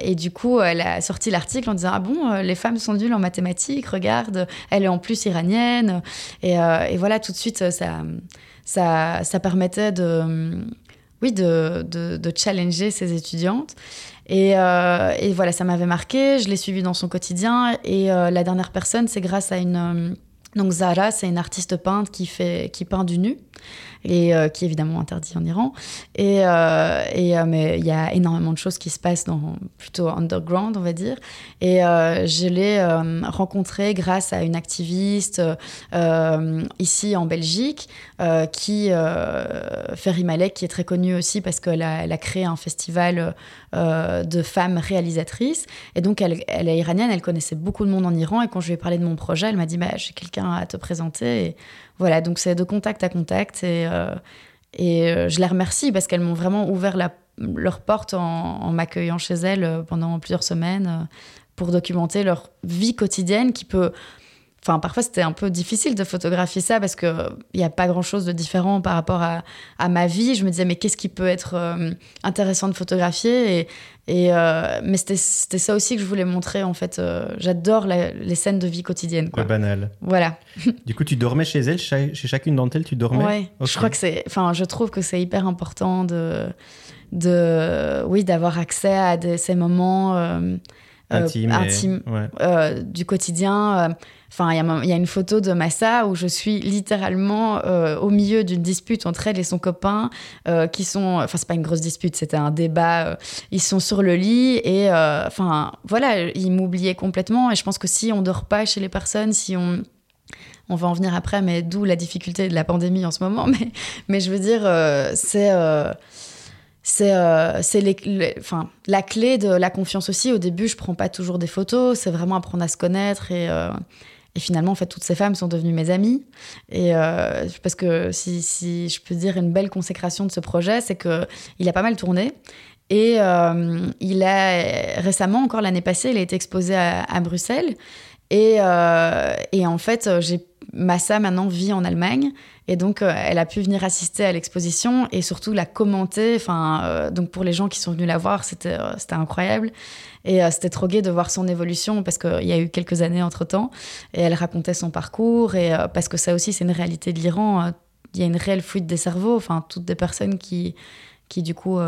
et du coup, elle a sorti l'article en disant Ah bon, les femmes sont nulles en mathématiques, regarde, elle est en plus iranienne. Et, et voilà, tout de suite, ça, ça, ça permettait de, oui, de, de challenger ses étudiantes. Et, et, voilà, ça m'avait marqué. Je l'ai suivi dans son quotidien. Et la dernière personne, c'est grâce à une. Donc Zara, c'est une artiste peinte qui, fait, qui peint du nu et euh, qui est évidemment interdit en Iran. Et, euh, euh, mais il y a énormément de choses qui se passent dans plutôt underground, on va dire. Et je l'ai rencontré grâce à une activiste ici en Belgique qui Ferry Malek, qui est très connue aussi parce qu'elle a, créé un festival de femmes réalisatrices. Et donc elle, est iranienne, elle connaissait beaucoup de monde en Iran. Et quand je lui ai parlé de mon projet, elle m'a dit bah, j'ai quelqu'un à te présenter. Voilà, donc c'est de contact à contact et, euh, et euh, je les remercie parce qu'elles m'ont vraiment ouvert leur porte en, m'accueillant chez elles euh, pendant plusieurs semaines pour documenter leur vie quotidienne qui peut Enfin, parfois, c'était un peu difficile de photographier ça parce qu'il n'y a pas grand-chose de différent par rapport à, à, ma vie. Je me disais, mais qu'est-ce qui peut être intéressant de photographier? Et, et euh, mais c'était ça aussi que je voulais montrer, en fait. Euh, j'adore les scènes de vie quotidienne. Quoi. Banal. Voilà. [laughs] du coup, tu dormais chez elles, chez chacune d'entre elles, tu dormais? Ouais, je crois que c'est... Enfin, je trouve que c'est hyper important de... de oui, d'avoir accès à ces moments... Euh, intime, du quotidien. Enfin, il y, a une photo de Massa où je suis littéralement euh, au milieu d'une dispute entre elle et son copain, euh, qui sont. Enfin, c'est pas une grosse dispute, c'était un débat. Euh, ils sont sur le lit et, enfin, voilà, ils m'oubliaient complètement. Et je pense que si on dort pas chez les personnes, si on on va en venir après, mais d'où la difficulté de la pandémie en ce moment. [laughs] Mais, mais je veux dire, c'est c'est enfin, la clé de la confiance aussi. Au début, je prends pas toujours des photos, c'est vraiment apprendre à se connaître et, et finalement, en fait, toutes ces femmes sont devenues mes amies. Et euh, parce que si, je peux dire une belle consécration de ce projet, c'est que il a pas mal tourné. Et euh, il a récemment, encore l'année passée, il a été exposé à, à Bruxelles. Et, euh, et, en fait, j'ai Massa maintenant vit en Allemagne et donc elle a pu venir assister à l'exposition et surtout la commenter. Enfin, donc pour les gens qui sont venus la voir, c'était c'était incroyable. Et euh, c'était trop gai de voir son évolution parce qu'il y a eu quelques années entre temps. Et elle racontait son parcours. Et euh, parce que ça aussi, c'est une réalité de l'Iran. Euh, il y a une réelle fuite des cerveaux. Enfin, toutes des personnes qui, qui du coup,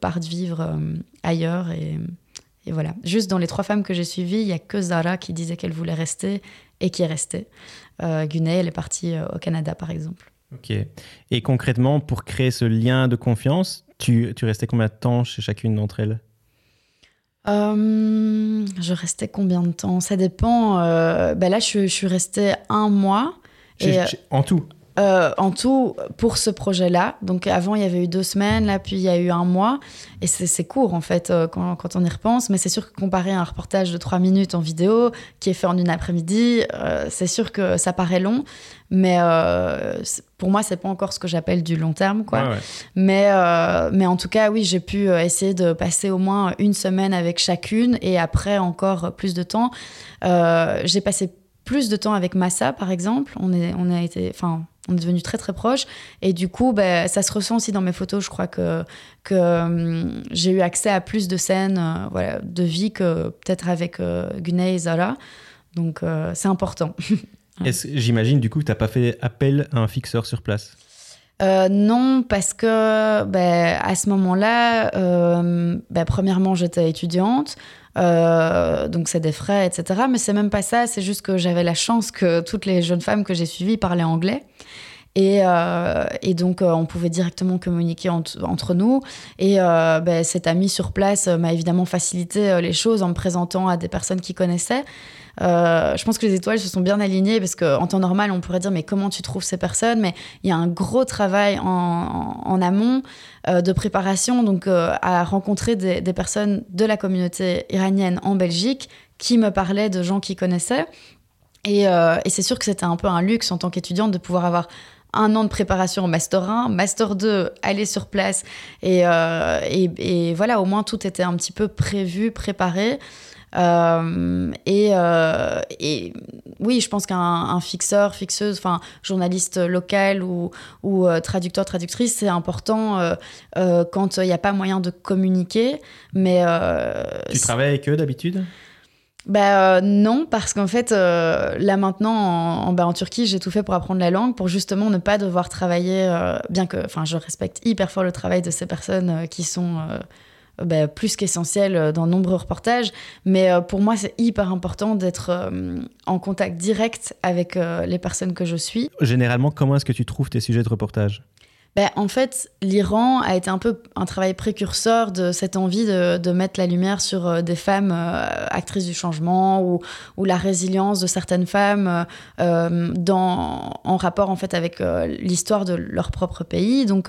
partent vivre ailleurs. Et, et, voilà. Juste dans les trois femmes que j'ai suivies, il y a que Zara qui disait qu'elle voulait rester et qui est restée. Euh, Gunay, elle est partie au Canada, par exemple. Ok. Et concrètement, pour créer ce lien de confiance, tu, tu restais combien de temps chez chacune d'entre elles? Euh, je restais combien de temps? Ça dépend. Euh, ben là, je, je, suis restée un mois. et, en tout? Euh, en tout, pour ce projet-là. Donc avant, il y avait eu deux semaines, là, puis il y a eu un mois. Et c'est court, en fait, euh, quand, quand, on y repense. Mais c'est sûr que comparé à un reportage de trois minutes en vidéo, qui est fait en une après-midi, euh, c'est sûr que ça paraît long. Mais pour moi, c'est pas encore ce que j'appelle du long terme, quoi. Mais, mais en tout cas, oui, j'ai pu essayer de passer au moins une semaine avec chacune et après encore plus de temps. j'ai passé plus de temps avec Massa, par exemple. On, est, on a été, enfin, on est devenu très très proches. Et du coup, ben, ça se ressent aussi dans mes photos. Je crois que, que hum, j'ai eu accès à plus de scènes euh, voilà, de vie que peut-être avec euh, et Zara. Donc euh, c'est important. [laughs] J'imagine du coup que tu n'as pas fait appel à un fixeur sur place? Euh, non, parce que ben, à ce moment-là, ben, premièrement, j'étais étudiante. Euh, donc c'est des frais, etc. Mais c'est même pas ça, c'est juste que j'avais la chance que toutes les jeunes femmes que j'ai suivies parlaient anglais. Et, euh, donc, euh, on pouvait directement communiquer entre nous. Et ben, cet ami sur place m'a évidemment facilité les choses en me présentant à des personnes qui connaissaient. Euh, je pense que les étoiles se sont bien alignées parce qu'en temps normal, on pourrait dire mais comment tu trouves ces personnes? Mais il y a un gros travail en, amont euh, de préparation, donc euh, à rencontrer des, personnes de la communauté iranienne en Belgique qui me parlaient de gens qui connaissaient. Et, c'est sûr que c'était un peu un luxe en tant qu'étudiante de pouvoir avoir un an de préparation au Master 1, Master 2, aller sur place. Et, voilà, au moins tout était un petit peu prévu, préparé. Et, et, oui, je pense qu'un fixeur, fixeuse, enfin journaliste local ou, ou traducteur, traductrice, c'est important quand il n'y a pas moyen de communiquer. Mais tu travailles avec eux d'habitude? Bah euh, non, parce qu'en fait, euh, là maintenant, en, bah, en Turquie, j'ai tout fait pour apprendre la langue, pour justement ne pas devoir travailler, euh, bien que, enfin, je respecte hyper fort le travail de ces personnes qui sont bah, plus qu'essentielles dans de nombreux reportages, mais pour moi, c'est hyper important d'être en contact direct avec les personnes que je suis. Généralement, comment est-ce que tu trouves tes sujets de reportage? Ben, en fait, l'Iran a été un peu un travail précurseur de cette envie de, mettre la lumière sur euh, des femmes euh, actrices du changement ou, la résilience de certaines femmes euh, dans, en rapport en fait avec l'histoire de leur propre pays. Donc,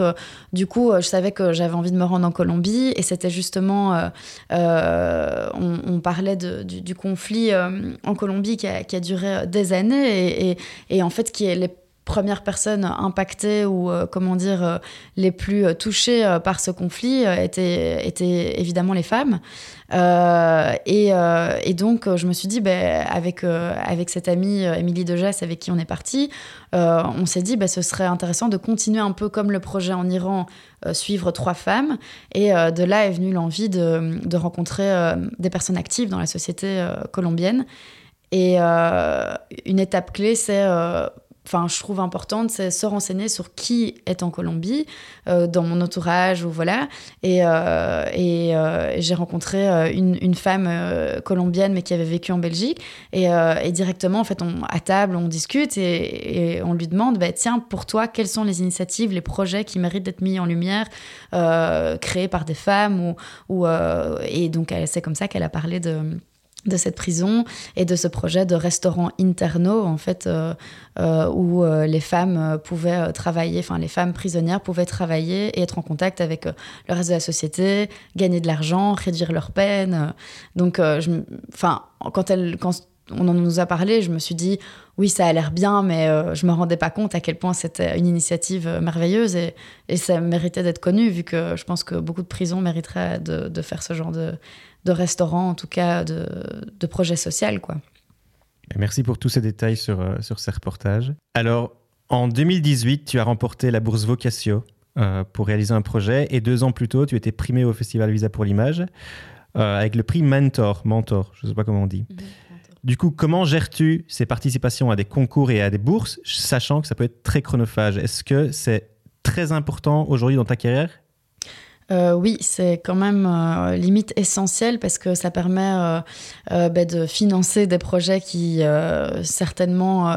du coup, je savais que j'avais envie de me rendre en Colombie et c'était justement, on, parlait du, conflit en Colombie qui a, duré des années et en fait qui est les premières personnes impactées ou euh, comment dire euh, les plus euh, touchées par ce conflit étaient, étaient évidemment les femmes. Et, et, donc je me suis dit, ben, avec, avec cette amie Émilie Dejas avec qui on est parti, on s'est dit, ben, ce serait intéressant de continuer un peu comme le projet en Iran, suivre trois femmes. Et de là est venue l'envie de, de rencontrer des personnes actives dans la société colombienne. Et une étape clé, c'est enfin, je trouve importante, c'est se renseigner sur qui est en Colombie, euh, dans mon entourage, ou voilà. Et, euh, euh, j'ai rencontré une, femme colombienne, mais qui avait vécu en Belgique. Et, directement, en fait, on, à table, on discute et, on lui demande, bah, tiens, pour toi, quelles sont les initiatives, les projets qui méritent d'être mis en lumière, créés par des femmes ou et donc c'est comme ça qu'elle a parlé de de cette prison et de ce projet de restaurant interno en fait euh, euh, où euh, les femmes pouvaient travailler enfin les femmes prisonnières pouvaient travailler et être en contact avec le reste de la société gagner de l'argent réduire leur peine. Donc enfin quand elle quand on en nous a parlé, je me suis dit oui, ça a l'air bien, mais je me rendais pas compte à quel point c'était une initiative merveilleuse et, et ça méritait d'être connu, vu que je pense que beaucoup de prisons mériteraient de, de faire ce genre de, de restaurants, en tout cas de, de projets sociaux. Quoi. Merci pour tous ces détails sur, euh, sur ces reportages. Alors, en 2018, tu as remporté la bourse Vocatio euh, pour réaliser un projet et deux ans plus tôt, tu étais primé au Festival Visa pour l'image euh, avec le prix Mentor, Mentor, je ne sais pas comment on dit. Du coup, comment gères-tu ces participations à des concours et à des bourses, sachant que ça peut être très chronophage? Est-ce que c'est très important aujourd'hui dans ta carrière? Euh, oui, c'est quand même euh, limite essentiel parce que ça permet euh, bah, de financer des projets qui certainement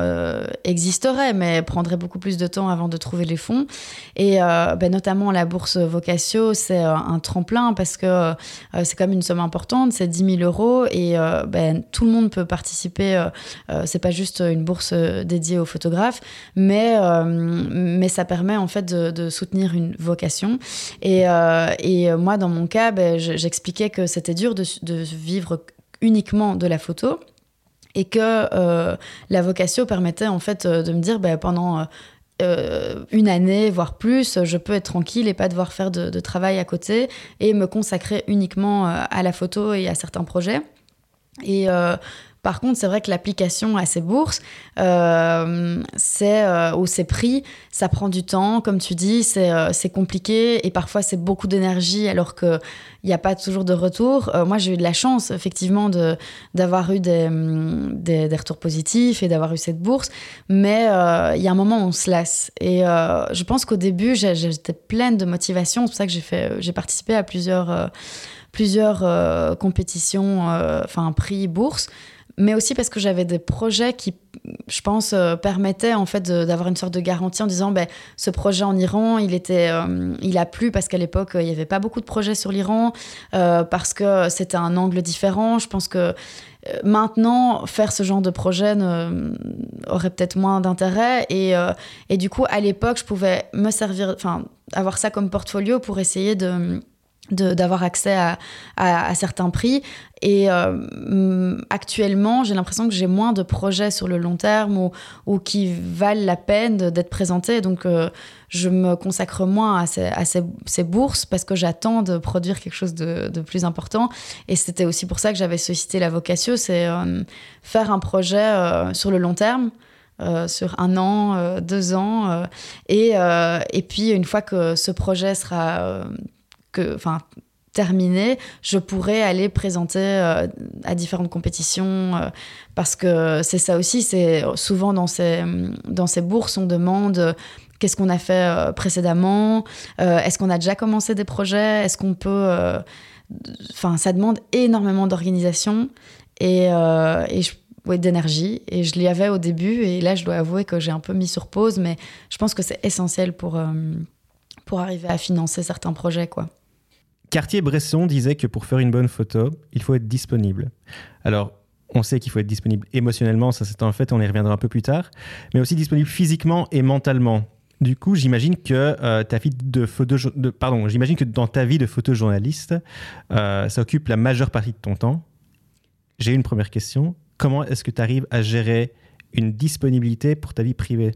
existeraient, mais prendraient beaucoup plus de temps avant de trouver les fonds. Et bah, notamment la bourse Vocatio, c'est un tremplin parce que c'est quand même une somme importante, c'est 10 000 euros et ben, tout le monde peut participer. c'est pas juste une bourse dédiée aux photographes, mais, mais ça permet en fait de, de soutenir une vocation. Et et euh, moi, dans mon cas, ben, j'expliquais que c'était dur de, vivre uniquement de la photo et que euh, la vocation permettait en fait de me dire ben, pendant une année, voire plus, je peux être tranquille et pas devoir faire de, travail à côté et me consacrer uniquement à la photo et à certains projets. Et par contre, c'est vrai que l'application à ces bourses, euh, c'est euh, ou ces prix, ça prend du temps, comme tu dis, c'est euh, compliqué et parfois c'est beaucoup d'énergie alors qu'il n'y a pas toujours de retour. moi, j'ai eu de la chance, effectivement, d'avoir eu des, des, des, retours positifs et d'avoir eu cette bourse, mais il y a un moment où on se lasse. Et je pense qu'au début, j'étais pleine de motivation. C'est pour ça que j'ai participé à plusieurs plusieurs compétitions, enfin prix, bourses mais aussi parce que j'avais des projets qui, je pense, euh, permettaient en fait d'avoir une sorte de garantie en disant, ben, ce projet en Iran, il était, euh, il a plu parce qu'à l'époque il n'y avait pas beaucoup de projets sur l'Iran, euh, parce que c'était un angle différent. Je pense que maintenant faire ce genre de projet aurait peut-être moins d'intérêt et, et du coup à l'époque je pouvais me servir, enfin avoir ça comme portfolio pour essayer de d'avoir accès à, à, certains prix. Et euh, actuellement, j'ai l'impression que j'ai moins de projets sur le long terme ou, ou qui valent la peine d'être présentés. Donc, euh, je me consacre moins à, ces, à ces, bourses parce que j'attends de produire quelque chose de, de plus important. Et c'était aussi pour ça que j'avais sollicité la Vocatio, c'est euh, faire un projet sur le long terme. sur un an, deux ans. et, et puis, une fois que ce projet sera enfin, terminé, je pourrais aller présenter euh, à différentes compétitions euh, parce que c'est ça aussi, c'est souvent dans ces, dans ces bourses, on demande euh, qu'est-ce qu'on a fait précédemment, est-ce qu'on a déjà commencé des projets, est-ce qu'on peut... Enfin, ça demande énormément d'organisation et, et d'énergie. Et je l'y avais au début et là, je dois avouer que j'ai un peu mis sur pause, mais je pense que c'est essentiel pour, pour arriver à financer certains projets, quoi. Cartier-Bresson disait que pour faire une bonne photo, il faut être disponible. Alors, on sait qu'il faut être disponible émotionnellement, ça c'est un fait, on y reviendra un peu plus tard, mais aussi disponible physiquement et mentalement. Du coup, j'imagine que euh, de que dans ta vie de photojournaliste, euh, ça occupe la majeure partie de ton temps. J'ai une première question. Comment est-ce que tu arrives à gérer une disponibilité pour ta vie privée?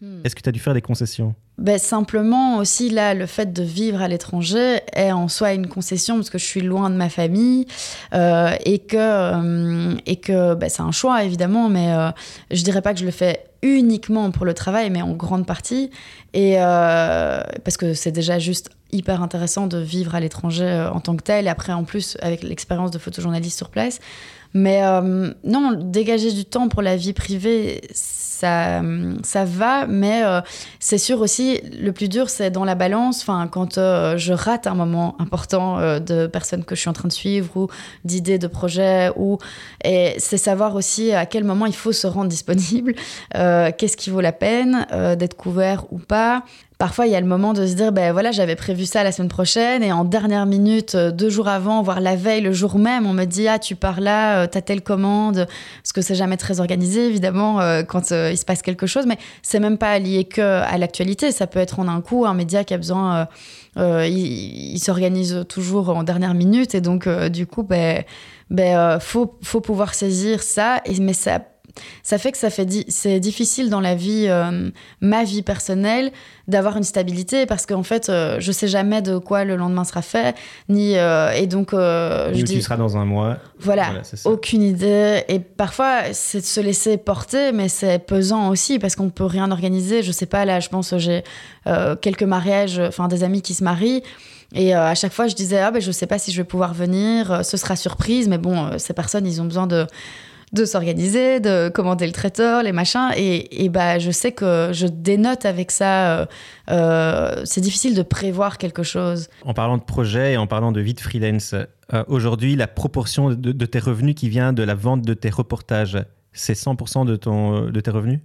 Hmm. Est-ce que tu as dû faire des concessions? Ben, Simplement aussi, là, le fait de vivre à l'étranger est en soi une concession parce que je suis loin de ma famille euh, et que, euh, et que ben, c'est un choix évidemment, mais euh, je dirais pas que je le fais uniquement pour le travail, mais en grande partie. Et parce que c'est déjà juste hyper intéressant de vivre à l'étranger en tant que tel, et après en plus avec l'expérience de photojournaliste sur place. Mais non, dégager du temps pour la vie privée, ça, ça va, mais euh, c'est sûr aussi, le plus dur, c'est dans la balance, enfin, quand euh, je rate un moment important euh, de personnes que je suis en train de suivre ou d'idées de projets, ou, c'est savoir aussi à quel moment il faut se rendre disponible, qu'est-ce qui vaut la peine d'être couvert ou pas, Parfois, il y a le moment de se dire, ben voilà, j'avais prévu ça la semaine prochaine, et en dernière minute, deux jours avant, voire la veille, le jour même, on me dit, ah, tu pars là, t'as telle commande, parce que c'est jamais très organisé, évidemment, quand il se passe quelque chose, mais c'est même pas lié que à l'actualité, ça peut être en un coup, un média qui a besoin, il, s'organise toujours en dernière minute, et donc, du coup, ben, ben faut, faut pouvoir saisir ça, mais ça ça fait que ça fait c'est difficile dans la vie, euh, ma vie personnelle, d'avoir une stabilité parce qu'en fait, euh, je sais jamais de quoi le lendemain sera fait, ni euh, et donc je dis, tu seras dans un mois. Voilà, aucune idée. Et parfois, c'est de se laisser porter, mais c'est pesant aussi parce qu'on peut rien organiser. Je sais pas là, je pense j'ai quelques mariages, enfin des amis qui se marient. Et à chaque fois, je disais, ah ben, je sais pas si je vais pouvoir venir, ce sera surprise, mais bon, ces personnes, ils ont besoin de, de s'organiser, de commander le traiteur, les machins. Et, et, bah, je sais que je dénote avec ça. Euh, euh, c'est difficile de prévoir quelque chose. En parlant de projet et en parlant de vie de freelance, euh, aujourd'hui, la proportion de, tes revenus qui vient de la vente de tes reportages, c'est 100% de, ton, de tes revenus?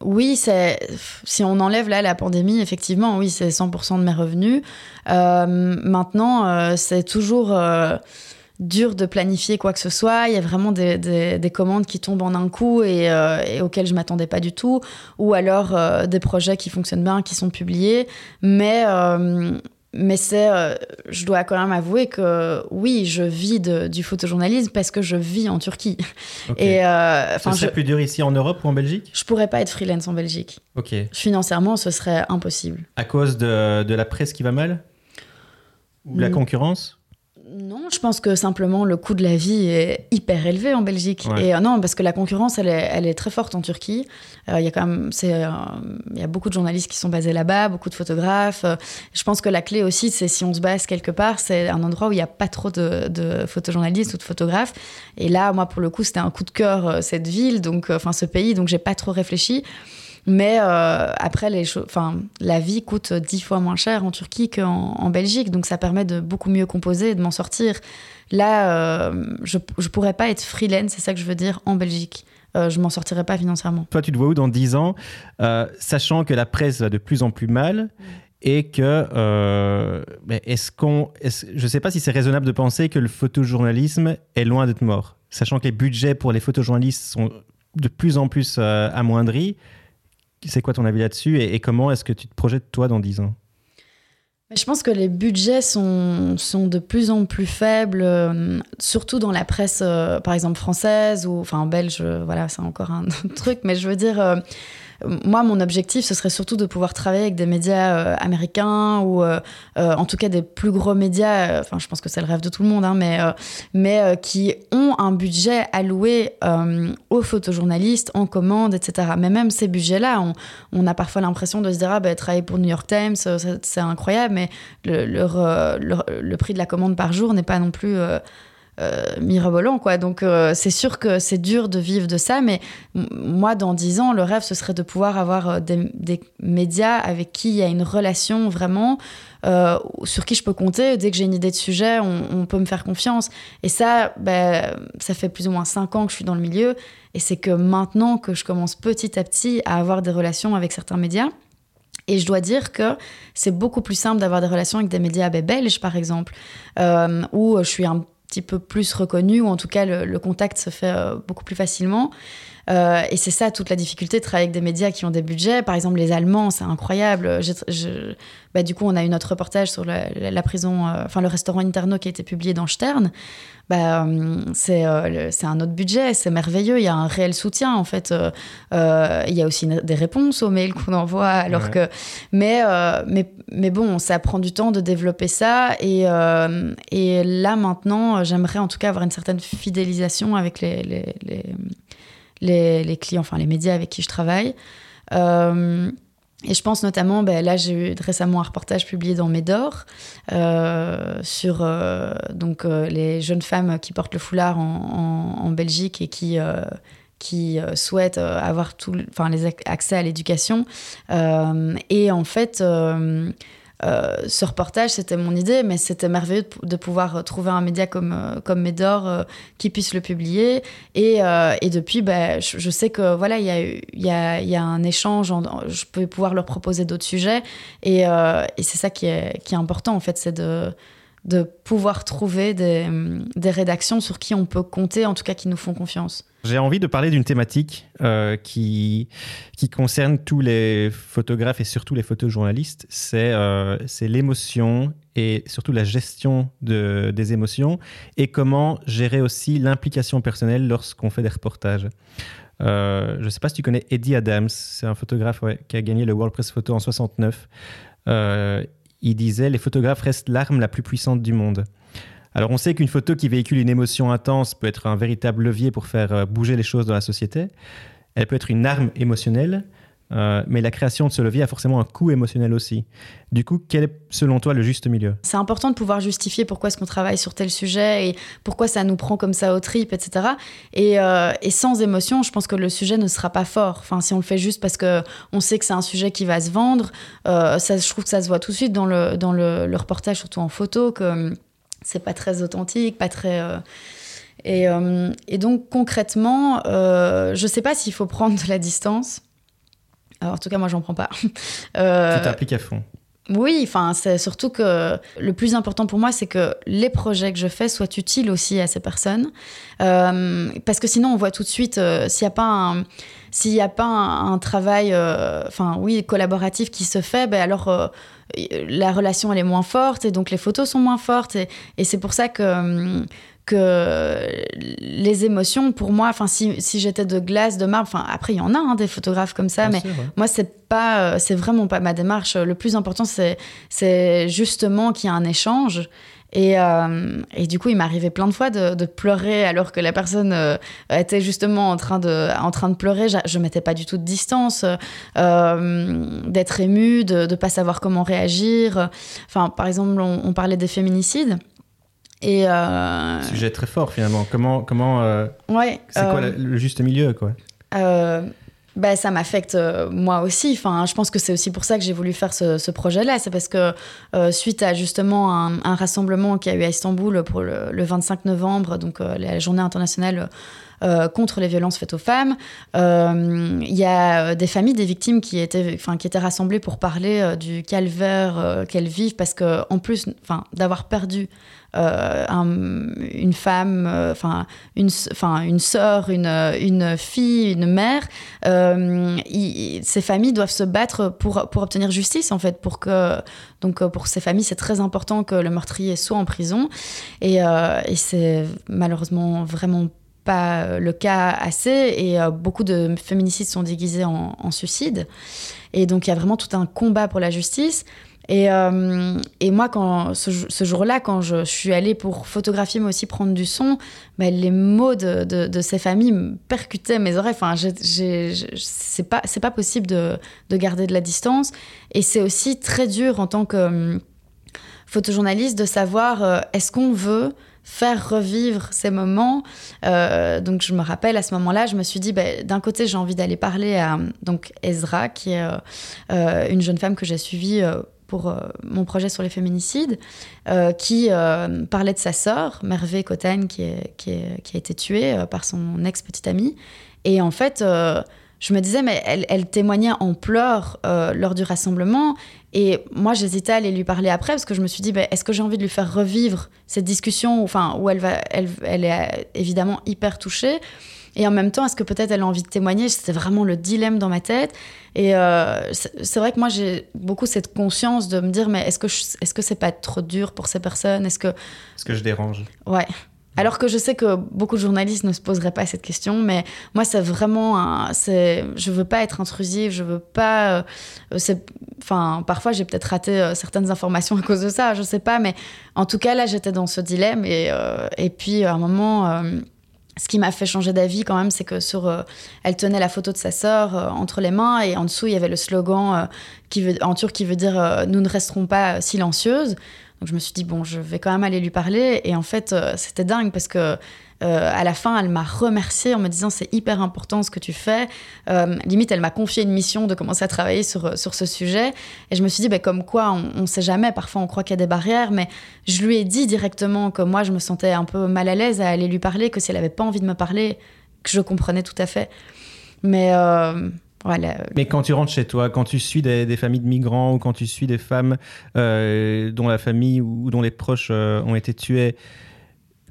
Oui, c'est si on enlève là la pandémie, effectivement, oui, c'est 100% de mes revenus. maintenant, c'est toujours dur de planifier quoi que ce soit. Il y a vraiment des, commandes qui tombent en un coup et, euh, auxquelles je m'attendais pas du tout. Ou alors euh, des projets qui fonctionnent bien, qui sont publiés. Mais, euh, mais c'est, je dois quand même avouer que oui, je vis du photojournalisme parce que je vis en Turquie. Et, ce serait plus dur ici en Europe ou en Belgique? Je pourrais pas être freelance en Belgique. Ok. Financièrement, ce serait impossible. À cause de, de la presse qui va mal? Ou la mm. concurrence? Non, je pense que simplement le coût de la vie est hyper élevé en Belgique. Et euh, non, parce que la concurrence, elle est, elle est très forte en Turquie. Euh, il y a quand même, euh, il y a beaucoup de journalistes qui sont basés là-bas, beaucoup de photographes. je pense que la clé aussi, c'est si on se base quelque part, c'est un endroit où il n'y a pas trop de, de, photojournalistes ou de photographes. Et là, moi, pour le coup, c'était un coup de cœur cette ville, donc enfin ce pays, donc j'ai pas trop réfléchi. Mais euh, après, les enfin, la vie coûte dix fois moins cher en Turquie qu'en en Belgique, donc ça permet de beaucoup mieux composer et de m'en sortir. Là, euh, je ne pourrais pas être freelance, c'est ça que je veux dire, en Belgique. Euh, je m'en sortirais pas financièrement. Toi, tu te vois où dans dix ans, sachant que la presse va de plus en plus mal et que est-ce qu'on, je ne sais pas si c'est raisonnable de penser que le photojournalisme est loin d'être mort, sachant que les budgets pour les photojournalistes sont de plus en plus amoindris c'est quoi ton avis là-dessus et, comment est-ce que tu te projettes toi dans 10 ans? Je pense que les budgets sont, sont de plus en plus faibles, euh, surtout dans la presse, euh, par exemple française ou enfin belge. Voilà, c'est encore un [laughs] truc, mais je veux dire moi, mon objectif, ce serait surtout de pouvoir travailler avec des médias euh, américains ou euh, euh, en tout cas des plus gros médias. Enfin, je pense que c'est le rêve de tout le monde, hein, mais, mais qui ont un budget alloué aux photojournalistes en commande, etc. Mais même ces budgets-là, on, a parfois l'impression de se dire ah, ben, travailler pour New York Times, c'est incroyable, mais le, prix de la commande par jour n'est pas non plus euh, mirobolant, quoi. Donc, euh, c'est sûr que c'est dur de vivre de ça, mais moi, dans dix ans, le rêve, ce serait de pouvoir avoir euh, des, médias avec qui il y a une relation vraiment, sur qui je peux compter. Dès que j'ai une idée de sujet, on, peut me faire confiance. Et ça, ben, ça fait plus ou moins cinq ans que je suis dans le milieu, et c'est que maintenant que je commence petit à petit à avoir des relations avec certains médias, et je dois dire que c'est beaucoup plus simple d'avoir des relations avec des médias belges, par exemple, où je suis un petit peu plus reconnu, ou en tout cas le, contact se fait euh, beaucoup plus facilement. Euh, et c'est ça toute la difficulté de travailler avec des médias qui ont des budgets. Par exemple, les Allemands, c'est incroyable. Je, bah, du coup, on a eu notre reportage sur la, prison, euh, enfin le restaurant Interno qui a été publié dans Stern. Bah, c'est c'est un autre budget, c'est merveilleux. Il y a un réel soutien en fait. il y a aussi des réponses aux mails qu'on envoie, alors que. Mais, mais, mais bon, ça prend du temps de développer ça. Et, et là maintenant, j'aimerais en tout cas avoir une certaine fidélisation avec les, les, les, les, clients, enfin les médias avec qui je travaille. Euh, et je pense notamment, ben, là j'ai eu récemment un reportage publié dans Médor euh, sur euh, donc, les jeunes femmes qui portent le foulard en, en, Belgique et qui, qui souhaitent avoir tout, les accès à l'éducation. et en fait, euh, ce reportage, c'était mon idée, mais c'était merveilleux de, pouvoir trouver un média comme, euh, comme Médor euh, qui puisse le publier. Et, et depuis, bah, je, sais que voilà, il y a, y, a, y a, un échange, je peux pouvoir leur proposer d'autres sujets. Et, et c'est ça qui est, qui est important, en fait, c'est de de pouvoir trouver des, rédactions sur qui on peut compter, en tout cas qui nous font confiance. J'ai envie de parler d'une thématique euh, qui, concerne tous les photographes et surtout les photojournalistes, c'est euh, l'émotion et surtout la gestion de, des émotions et comment gérer aussi l'implication personnelle lorsqu'on fait des reportages. Euh, je ne sais pas si tu connais Eddie Adams, c'est un photographe qui a gagné le World Press Photo en 69 il disait Les photographes restent l'arme la plus puissante du monde. Alors on sait qu'une photo qui véhicule une émotion intense peut être un véritable levier pour faire euh, bouger les choses dans la société. Elle peut être une arme émotionnelle, euh, mais la création de ce levier a forcément un coût émotionnel aussi. Du coup, quel est selon toi le juste milieu? C'est important de pouvoir justifier pourquoi est-ce qu'on travaille sur tel sujet et pourquoi ça nous prend comme ça au trip, etc. Euh, et, sans émotion, je pense que le sujet ne sera pas fort. Enfin, si on le fait juste parce que on sait que c'est un sujet qui va se vendre, euh, je trouve que ça se voit tout de suite dans le, dans le, reportage, surtout en photo, que hum, c'est pas très authentique, pas très... et, et, donc concrètement, je ne sais pas s'il faut prendre de la distance en tout cas, moi, j'en prends pas. [laughs] Euh, tu t'appliques à fond. Oui, enfin, c'est surtout que le plus important pour moi, c'est que les projets que je fais soient utiles aussi à ces personnes. Euh, parce que sinon, on voit tout de suite, euh, s'il n'y a pas un, s'il n'y a pas un, travail, enfin, oui, collaboratif qui se fait, ben alors la relation, elle est moins forte et donc les photos sont moins fortes. Et, et c'est pour ça que hum, que les émotions, pour moi, enfin, si, si j'étais de glace, de marbre, enfin, après, il y en a hein, des photographes comme ça, mais moi, c'est pas, euh, c'est vraiment pas ma démarche. Le plus important, c'est, c'est justement qu'il y a un échange. Et, euh, et, du coup, il m'arrivait plein de fois de, de, pleurer alors que la personne euh, était justement en train de, en train de pleurer. Je ne mettais pas du tout de distance, d'être émue, de ne pas savoir comment réagir. Enfin, par exemple, on, on parlait des féminicides. Et euh... Sujet très fort finalement. Comment, comment euh, ouais, c'est quoi euh, le juste milieu quoi? euh, bah, ça m'affecte moi aussi. Enfin, je pense que c'est aussi pour ça que j'ai voulu faire ce, projet-là. C'est parce que suite à justement un, rassemblement qui a eu à Istanbul pour le, 25 novembre, donc la journée internationale contre les violences faites aux femmes. Il y a des familles des victimes qui étaient, enfin, qui étaient rassemblées pour parler du calvaire qu'elles vivent parce que en plus, enfin, d'avoir perdu euh, une femme, euh, enfin une, enfin une sœur, une, une fille, une mère, euh, ces familles doivent se battre pour, pour obtenir justice en fait, pour que donc pour ces familles c'est très important que le meurtrier soit en prison. Et, c'est malheureusement vraiment pas le cas assez. Et beaucoup de féminicides sont déguisés en, en suicide. Et donc il y a vraiment tout un combat pour la justice. Et, euh, et, moi, quand, ce, jour-là, quand je, suis allée pour photographier, mais aussi prendre du son, bah, les mots de, de, ces familles percutaient mes oreilles. Enfin, c'est pas, pas possible de, de, garder de la distance. Et c'est aussi très dur en tant que hum, photojournaliste de savoir euh, est-ce qu'on veut faire revivre ces moments. Euh, donc je me rappelle à ce moment-là, je me suis dit, bah, d'un côté j'ai envie d'aller parler à donc Ezra, qui est une jeune femme que j'ai suivie pour euh, mon projet sur les féminicides, euh, qui euh, parlait de sa sœur, Merve Cotten, qui, qui, a été tuée par son ex-petite amie. Et en fait, je me disais, mais elle, témoignait en pleurs lors du rassemblement. Et moi, j'hésitais à aller lui parler après parce que je me suis dit, bah, est-ce que j'ai envie de lui faire revivre cette discussion enfin, où elle, va, elle est évidemment hyper touchée et en même temps, est-ce que peut-être elle a envie de témoigner? C'était vraiment le dilemme dans ma tête. Et euh, c'est vrai que moi, j'ai beaucoup cette conscience de me dire, mais est-ce que est-ce que c'est pas trop dur pour ces personnes? Est-ce que est-ce que je dérange? Ouais. Alors que je sais que beaucoup de journalistes ne se poseraient pas cette question, mais moi c'est vraiment un, c'est, je veux pas être intrusive, je veux pas, euh, c'est, enfin parfois j'ai peut-être raté euh, certaines informations à cause de ça, je sais pas, mais en tout cas là j'étais dans ce dilemme et et puis à un moment ce qui m'a fait changer d'avis quand même, c'est que sur, euh, elle tenait la photo de sa sœur euh, entre les mains et en dessous il y avait le slogan euh, qui veut, en turc qui veut dire nous ne resterons pas silencieuses. Donc je me suis dit bon, je vais quand même aller lui parler et en fait c'était dingue parce que euh, à la fin, elle m'a remercié en me disant c'est hyper important ce que tu fais. Euh, limite, elle m'a confié une mission de commencer à travailler sur, sur ce sujet. Et je me suis dit, bah, comme quoi, on ne sait jamais. Parfois, on croit qu'il y a des barrières. Mais je lui ai dit directement que moi, je me sentais un peu mal à l'aise à aller lui parler, que si elle n'avait pas envie de me parler, que je comprenais tout à fait. Mais. Euh, voilà. Mais quand tu rentres chez toi, quand tu suis des, familles de migrants ou quand tu suis des femmes dont la famille ou dont les proches ont été tués,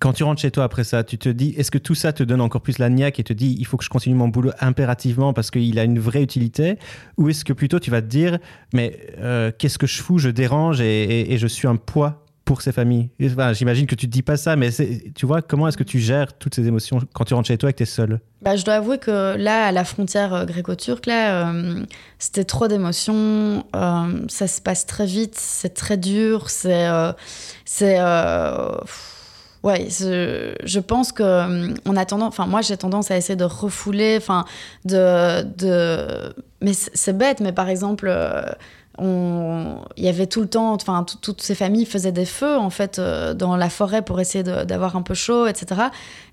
quand tu rentres chez toi après ça, tu te dis, est-ce que tout ça te donne encore plus la niaque et te dit, il faut que je continue mon boulot impérativement parce qu'il a une vraie utilité? Ou est-ce que plutôt tu vas te dire, mais euh, qu'est-ce que je fous Je dérange et, je suis un poids pour ces familles? J'imagine que tu te dis pas ça, mais tu vois, comment est-ce que tu gères toutes ces émotions quand tu rentres chez toi et que tu es seul bah, je dois avouer que là, à la frontière euh, gréco-turque, euh, c'était trop d'émotions. ça se passe très vite, c'est très dur, c'est, c'est, Ouais, je, pense que euh, on a tendance, enfin moi j'ai tendance à essayer de refouler, enfin de, de, mais c'est bête, mais par exemple, euh, on, il y avait tout le temps, enfin toutes ces familles faisaient des feux en fait euh, dans la forêt pour essayer d'avoir un peu chaud, etc.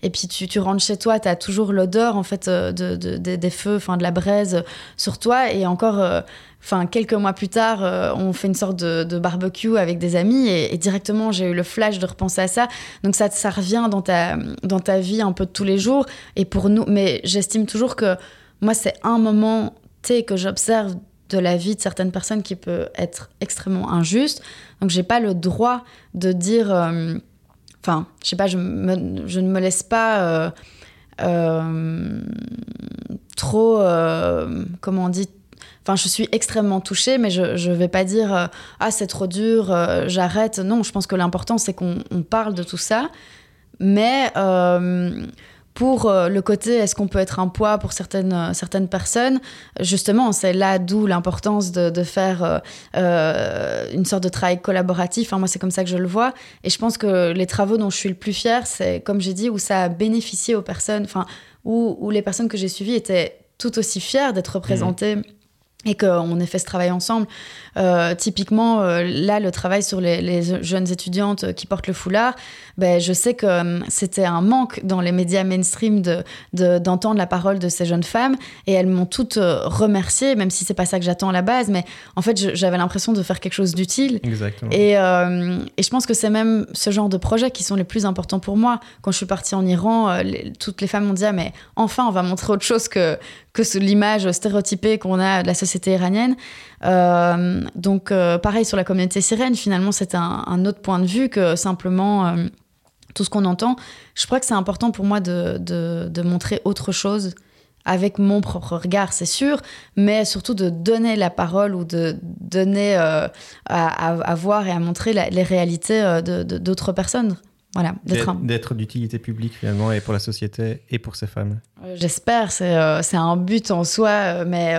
Et puis tu, tu rentres chez toi, tu as toujours l'odeur en fait de, de, des feux, enfin de la braise sur toi, et encore Enfin, quelques mois plus tard, euh, on fait une sorte de, barbecue avec des amis et, directement j'ai eu le flash de repenser à ça. Donc ça, ça revient dans ta, dans ta vie un peu de tous les jours. Et pour nous, mais j'estime toujours que moi, c'est un moment T que j'observe de la vie de certaines personnes qui peut être extrêmement injuste. Donc j'ai pas le droit de dire. Euh, enfin, je sais pas, je, ne me laisse pas. Euh, trop, comment on dit, Enfin, je suis extrêmement touchée, mais je ne vais pas dire euh, ah c'est trop dur, euh, j'arrête. Non, je pense que l'important c'est qu'on parle de tout ça, mais euh, pour le côté est-ce qu'on peut être un poids pour certaines, certaines personnes, justement, c'est là d'où l'importance de, faire une sorte de travail collaboratif. Enfin, moi, c'est comme ça que je le vois. Et je pense que les travaux dont je suis le plus fière, c'est, comme j'ai dit, où ça a bénéficié aux personnes, enfin, où, où les personnes que j'ai suivies étaient tout aussi fières d'être représentées. Et qu'on ait fait ce travail ensemble. Euh, typiquement, euh, là, le travail sur les, les, jeunes étudiantes qui portent le foulard, ben, je sais que euh, c'était un manque dans les médias mainstream d'entendre de, d'entendre la parole de ces jeunes femmes, et elles m'ont toutes remercié, même si c'est pas ça que j'attends à la base, mais en fait, j'avais l'impression de faire quelque chose d'utile. Exactement. Et, et, je pense que c'est même ce genre de projets qui sont les plus importants pour moi. Quand je suis partie en Iran, toutes les femmes m'ont dit, ah, mais enfin, on va montrer autre chose que, que l'image stéréotypée qu'on a de la société iranienne. Euh, donc, euh, pareil sur la communauté syrienne, finalement, c'est un, autre point de vue que simplement euh, tout ce qu'on entend. Je crois que c'est important pour moi de, de, montrer autre chose avec mon propre regard, c'est sûr, mais surtout de donner la parole ou de donner à, voir et à montrer les réalités d'autres personnes. Voilà, d'être d'utilité publique finalement et pour la société et pour ces femmes. Euh, j'espère, c'est euh, c'est un but en soi, euh, mais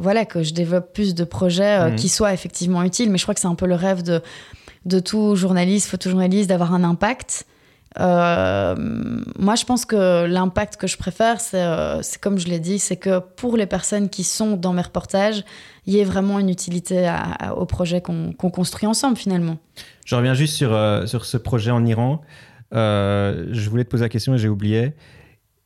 voilà que je développe plus de projets mhm. qui soient effectivement utiles. Mais je crois que c'est un peu le rêve de, de tout journaliste, photojournaliste, d'avoir un impact. Moi, je pense que l'impact que je préfère, c'est comme je l'ai dit, c'est que pour les personnes qui sont dans mes reportages, il y ait vraiment une utilité au projet qu'on construit ensemble finalement. Je reviens juste sur, euh, sur ce projet en Iran. Euh, je voulais te poser la question et j'ai oublié.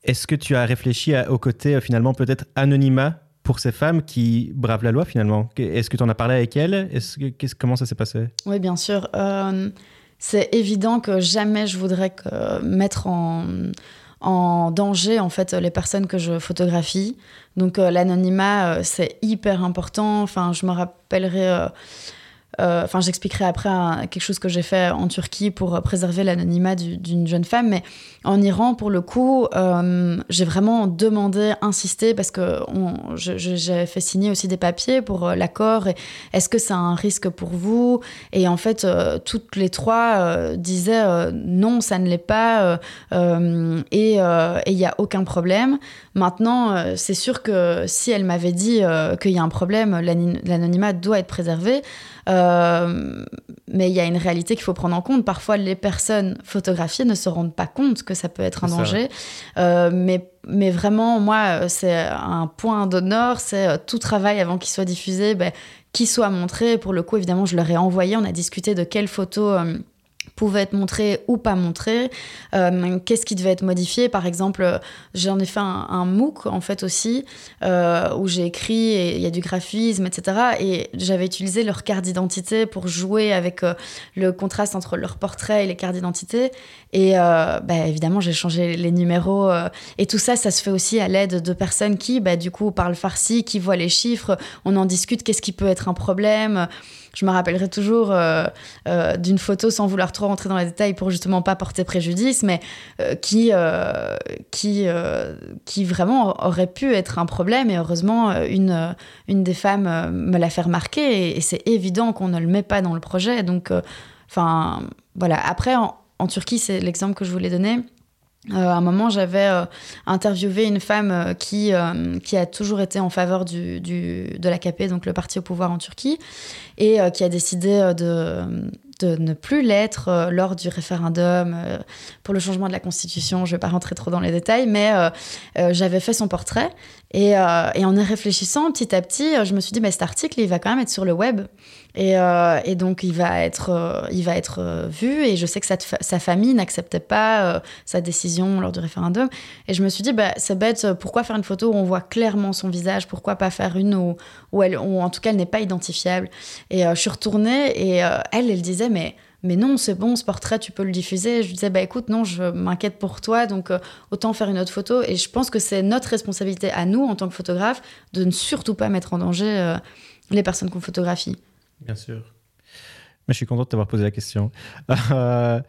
Est-ce que tu as réfléchi au côté euh, finalement peut-être anonymat pour ces femmes qui bravent la loi finalement? Est-ce que tu en as parlé avec elles? Que, Comment ça s'est passé? Oui, bien sûr. C'est évident que jamais je voudrais mettre en, danger en fait les personnes que je photographie. Donc l'anonymat c'est hyper important. Enfin, je me rappellerai euh, enfin, j'expliquerai après quelque chose que j'ai fait en Turquie pour préserver l'anonymat d'une jeune femme. Mais en Iran, pour le coup, euh, j'ai vraiment demandé, insisté, parce que j'avais fait signer aussi des papiers pour euh, l'accord. Est-ce que c'est un risque pour vous? Et en fait, toutes les trois disaient non, ça ne l'est pas. et il n'y a aucun problème. Maintenant, c'est sûr que si elle m'avait dit qu'il y a un problème, l'anonymat doit être préservé. Euh, mais il y a une réalité qu'il faut prendre en compte. Parfois, les personnes photographiées ne se rendent pas compte que ça peut être un danger. Euh, mais, mais vraiment, moi, c'est un point d'honneur. C'est euh, tout travail avant qu'il soit diffusé, ben, qu'il soit montré. Pour le coup, évidemment, je leur ai envoyé. On a discuté de quelles photos pouvait être montré ou pas montré, euh, qu'est-ce qui devait être modifié? Par exemple, j'en ai fait un, MOOC en fait aussi, euh, où j'ai écrit et il y a du graphisme, etc. Et j'avais utilisé leur carte d'identité pour jouer avec euh, le contraste entre leur portrait et les cartes d'identité. Et bah, évidemment, j'ai changé les numéros. et tout ça, ça se fait aussi à l'aide de personnes qui, bah, du coup, parlent farsi, qui voient les chiffres, on en discute, qu'est-ce qui peut être un problème? Je me rappellerai toujours euh, euh, d'une photo, sans vouloir trop rentrer dans les détails pour justement pas porter préjudice, mais euh, qui, qui, vraiment aurait pu être un problème. Et heureusement, une, des femmes me l'a fait remarquer. Et, c'est évident qu'on ne le met pas dans le projet. Donc, enfin, voilà. Après, en Turquie, c'est l'exemple que je voulais donner. Euh, à un moment, j'avais euh, interviewé une femme euh, qui, a toujours été en faveur du, du, de l'AKP, donc le parti au pouvoir en Turquie, et qui a décidé de, de ne plus l'être lors du référendum pour le changement de la Constitution. Je ne vais pas rentrer trop dans les détails, mais j'avais fait son portrait. Et, en y réfléchissant petit à petit, je me suis dit, mais cet article, il va quand même être sur le web. Et, euh, et, donc, il va être, euh, il va être euh, vu. Et je sais que sa, famille n'acceptait pas sa décision lors du référendum. Et je me suis dit, bah, c'est bête, pourquoi faire une photo où on voit clairement son visage? Pourquoi pas faire une où, où, elle, où en tout cas, elle n'est pas identifiable? Et je suis retournée et elle, elle disait, mais mais non, c'est bon, ce portrait, tu peux le diffuser. Je disais, bah écoute, non, je m'inquiète pour toi, donc autant faire une autre photo. Et je pense que c'est notre responsabilité à nous, en tant que photographe, de ne surtout pas mettre en danger les personnes qu'on photographie. Bien sûr. Mais je suis content de t'avoir posé la question. Euh,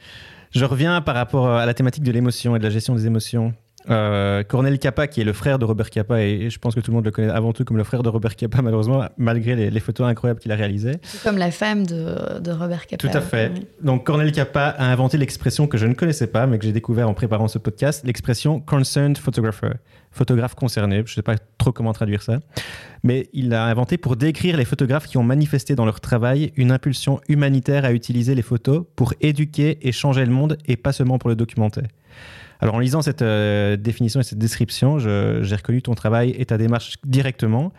je reviens par rapport à la thématique de l'émotion et de la gestion des émotions. Euh, Cornel Capa, qui est le frère de Robert Capa, et, je pense que tout le monde le connaît avant tout comme le frère de Robert Capa, malheureusement, malgré les, photos incroyables qu'il a réalisées. Comme la femme de, de Robert Capa. Tout à fait. Donc Cornel Capa a inventé l'expression que je ne connaissais pas, mais que j'ai découvert en préparant ce podcast, l'expression concerned photographer photographe concerné, je ne sais pas trop comment traduire ça, mais il l'a inventé pour décrire les photographes qui ont manifesté dans leur travail une impulsion humanitaire à utiliser les photos pour éduquer et changer le monde et pas seulement pour le documenter. Alors en lisant cette euh, définition et cette description, j'ai reconnu ton travail et ta démarche directement.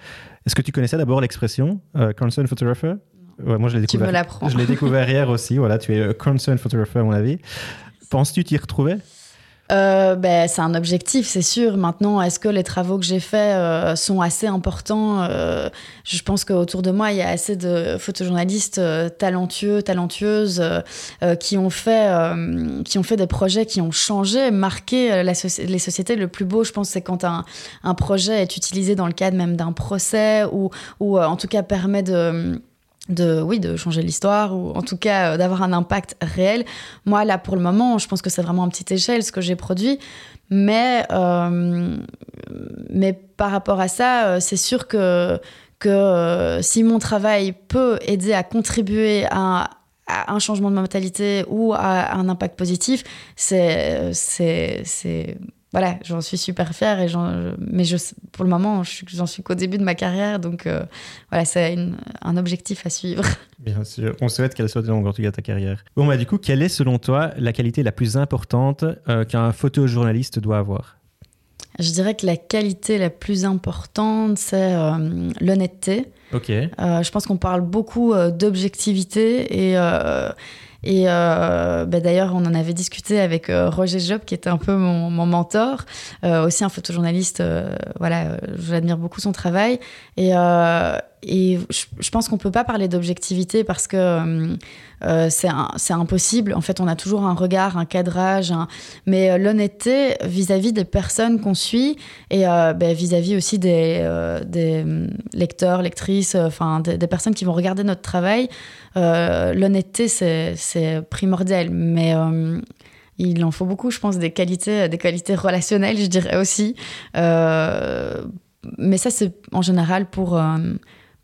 Est-ce que tu connaissais d'abord l'expression euh, concern photographer? Moi, je l'ai découvert. Je l'ai découvert hier aussi. Voilà, tu es concern photographer à mon avis. Penses-tu t'y retrouver? Euh, ben, c'est un objectif, c'est sûr. Maintenant, est-ce que les travaux que j'ai faits euh, sont assez importants euh, Je pense qu'autour de moi, il y a assez de photojournalistes talentueux, talentueuses qui ont fait, qui ont fait des projets qui ont changé, marqué les sociétés. Le plus beau, je pense, c'est quand un, un projet est utilisé dans le cadre même d'un procès ou, ou en tout cas permet de de oui de changer l'histoire ou en tout cas euh, d'avoir un impact réel. Moi là pour le moment je pense que c'est vraiment en petite échelle ce que j'ai produit. Mais euh, mais par rapport à ça euh, c'est sûr que que si mon travail peut aider à contribuer à, à un changement de mentalité ou à un impact positif c'est c'est voilà, j'en suis super fière. Et mais je, pour le moment, j'en suis qu'au début de ma carrière. Donc euh, voilà, c'est un objectif à suivre. [laughs] Bien sûr. On souhaite qu'elle soit longue, en tout cas, ta carrière. Bon, bah, du coup, quelle est, selon toi, la qualité la plus importante euh, qu'un photojournaliste doit avoir? Je dirais que la qualité la plus importante, c'est euh, l'honnêteté. Ok. je pense qu'on parle beaucoup d'objectivité et et euh, bah, d'ailleurs, on en avait discuté avec euh, Roger Job, qui était un peu mon, mentor, euh, aussi un photojournaliste. voilà, j'admire beaucoup son travail. Et, et je, pense qu'on peut pas parler d'objectivité parce que euh, euh, c'est impossible. En fait, on a toujours un regard, un cadrage, mais euh, l'honnêteté vis-à-vis des personnes qu'on suit et ben, vis-à-vis aussi des, des, lecteurs, lectrices, enfin des, des, personnes qui vont regarder notre travail, l'honnêteté c'est primordial. Mais il en faut beaucoup, je pense, des qualités, des qualités relationnelles, je dirais aussi. mais ça, c'est en général pour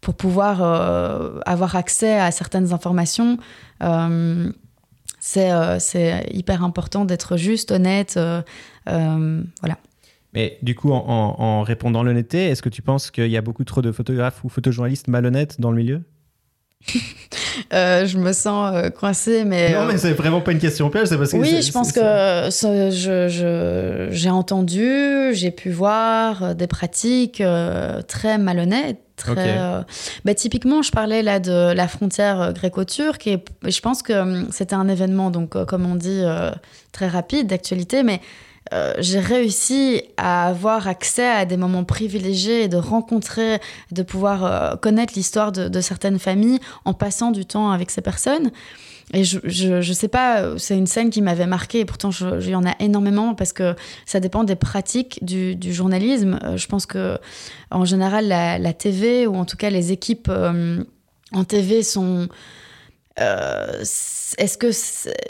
pour pouvoir euh, avoir accès à certaines informations. Euh, euh, c'est hyper important d'être juste, honnête. voilà. Mais du coup, en, en répondant l'honnêteté, est-ce que tu penses qu'il y a beaucoup trop de photographes ou photojournalistes malhonnêtes dans le milieu? [laughs] Euh, je me sens euh, coincée, mais... Non, mais c'est vraiment pas une question piège, c'est parce que... Oui, je pense que je, j'ai entendu, j'ai pu voir euh, des pratiques très malhonnêtes. Très, bah, typiquement, je parlais là de la frontière gréco-turque et je pense que hum, c'était un événement, donc comme on dit, très rapide, d'actualité, mais euh, j'ai réussi à avoir accès à des moments privilégiés et de rencontrer, de pouvoir euh, connaître l'histoire de, certaines familles en passant du temps avec ces personnes. Et je, je, sais pas, c'est une scène qui m'avait marqué et pourtant il y en a énormément parce que ça dépend des pratiques du, journalisme. Euh, je pense que en général la, TV ou en tout cas les équipes en TV sont euh, est-ce que,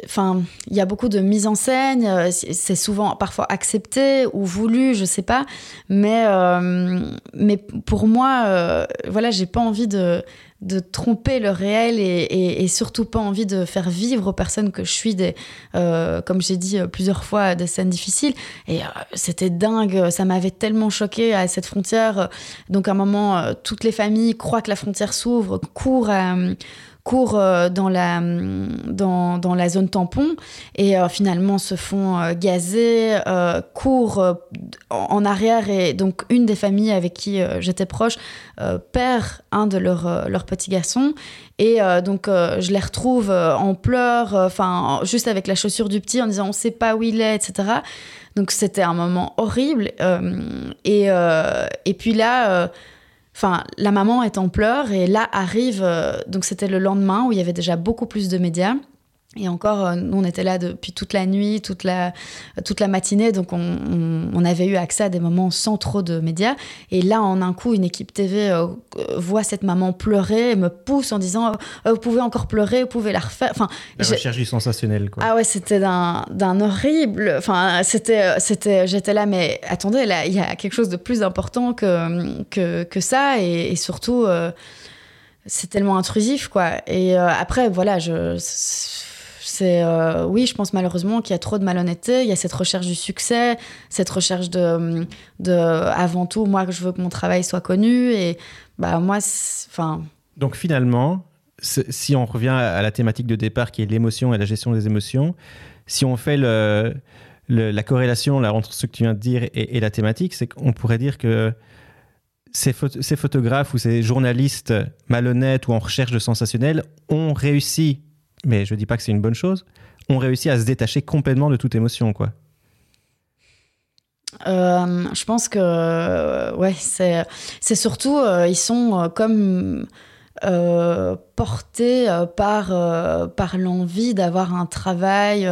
enfin, il y a beaucoup de mise en scène, euh, c'est souvent parfois accepté ou voulu, je sais pas, mais euh, mais pour moi, voilà, j'ai pas envie de de tromper le réel et, surtout pas envie de faire vivre aux personnes que je suis des, comme j'ai dit plusieurs fois, des scènes difficiles. Et c'était dingue, ça m'avait tellement choqué à cette frontière. Donc à un moment, toutes les familles croient que la frontière s'ouvre, courent à courent euh, dans la, dans, dans, la zone tampon et euh, finalement se font euh, gazer, courent en arrière et donc une des familles avec qui j'étais proche perd un de leurs leur petits garçons et donc je les retrouve en pleurs, enfin juste avec la chaussure du petit en disant on sait pas où il est, etc. Donc c'était un moment horrible et, et puis là Enfin, la maman est en pleurs et là arrive, euh, donc c'était le lendemain où il y avait déjà beaucoup plus de médias. Et encore, euh, nous, on était là depuis toute la nuit, toute la, toute la matinée, donc on, on, avait eu accès à des moments sans trop de médias. Et là, en un coup, une équipe TV euh, voit cette maman pleurer et me pousse en disant euh, Vous pouvez encore pleurer, vous pouvez la refaire. Enfin, la recherche du sensationnel, quoi. Ah ouais, c'était d'un horrible. Enfin, c'était, j'étais là, mais attendez, là, il y a quelque chose de plus important que, que, que ça. Et, et surtout, c'est tellement intrusif, quoi. Et après, voilà, je c'est euh, oui, je pense malheureusement qu'il y a trop de malhonnêteté. Il y a cette recherche du succès, cette recherche de, de avant tout, moi, je veux que mon travail soit connu. Et bah moi, enfin. Donc finalement, si on revient à la thématique de départ qui est l'émotion et la gestion des émotions, si on fait le la corrélation entre ce que tu viens de dire et, la thématique, c'est qu'on pourrait dire que ces, ces, photographes ou ces journalistes malhonnêtes ou en recherche de sensationnel ont réussi, mais je dis pas que c'est une bonne chose, ont réussi à se détacher complètement de toute émotion, quoi. Euh, je pense que ouais, c'est c'est surtout euh, ils sont euh, comme portés par par l'envie d'avoir un travail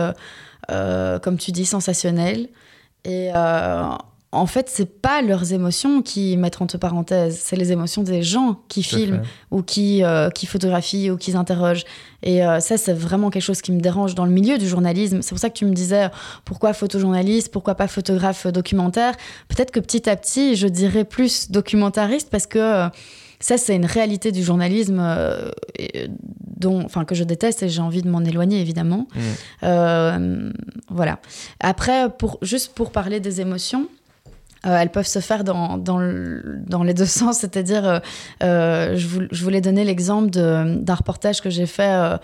comme tu dis sensationnel et en fait, c'est pas leurs émotions qui mettent entre parenthèses, c'est les émotions des gens qui filment ou qui, euh, qui photographient ou qui interrogent. Et euh, ça, c'est vraiment quelque chose qui me dérange dans le milieu du journalisme. C'est pour ça que tu me disais pourquoi photojournaliste, pourquoi pas photographe documentaire? Peut-être que petit à petit, je dirais plus documentariste parce que euh, ça, c'est une réalité du journalisme dont, enfin, que je déteste et j'ai envie de m'en éloigner, évidemment. Mmh. voilà. Après, pour, juste pour parler des émotions, euh, elles peuvent se faire dans, dans, les deux [laughs] sens, c'est-à-dire, euh, euh je, je, voulais donner l'exemple d'un reportage que j'ai fait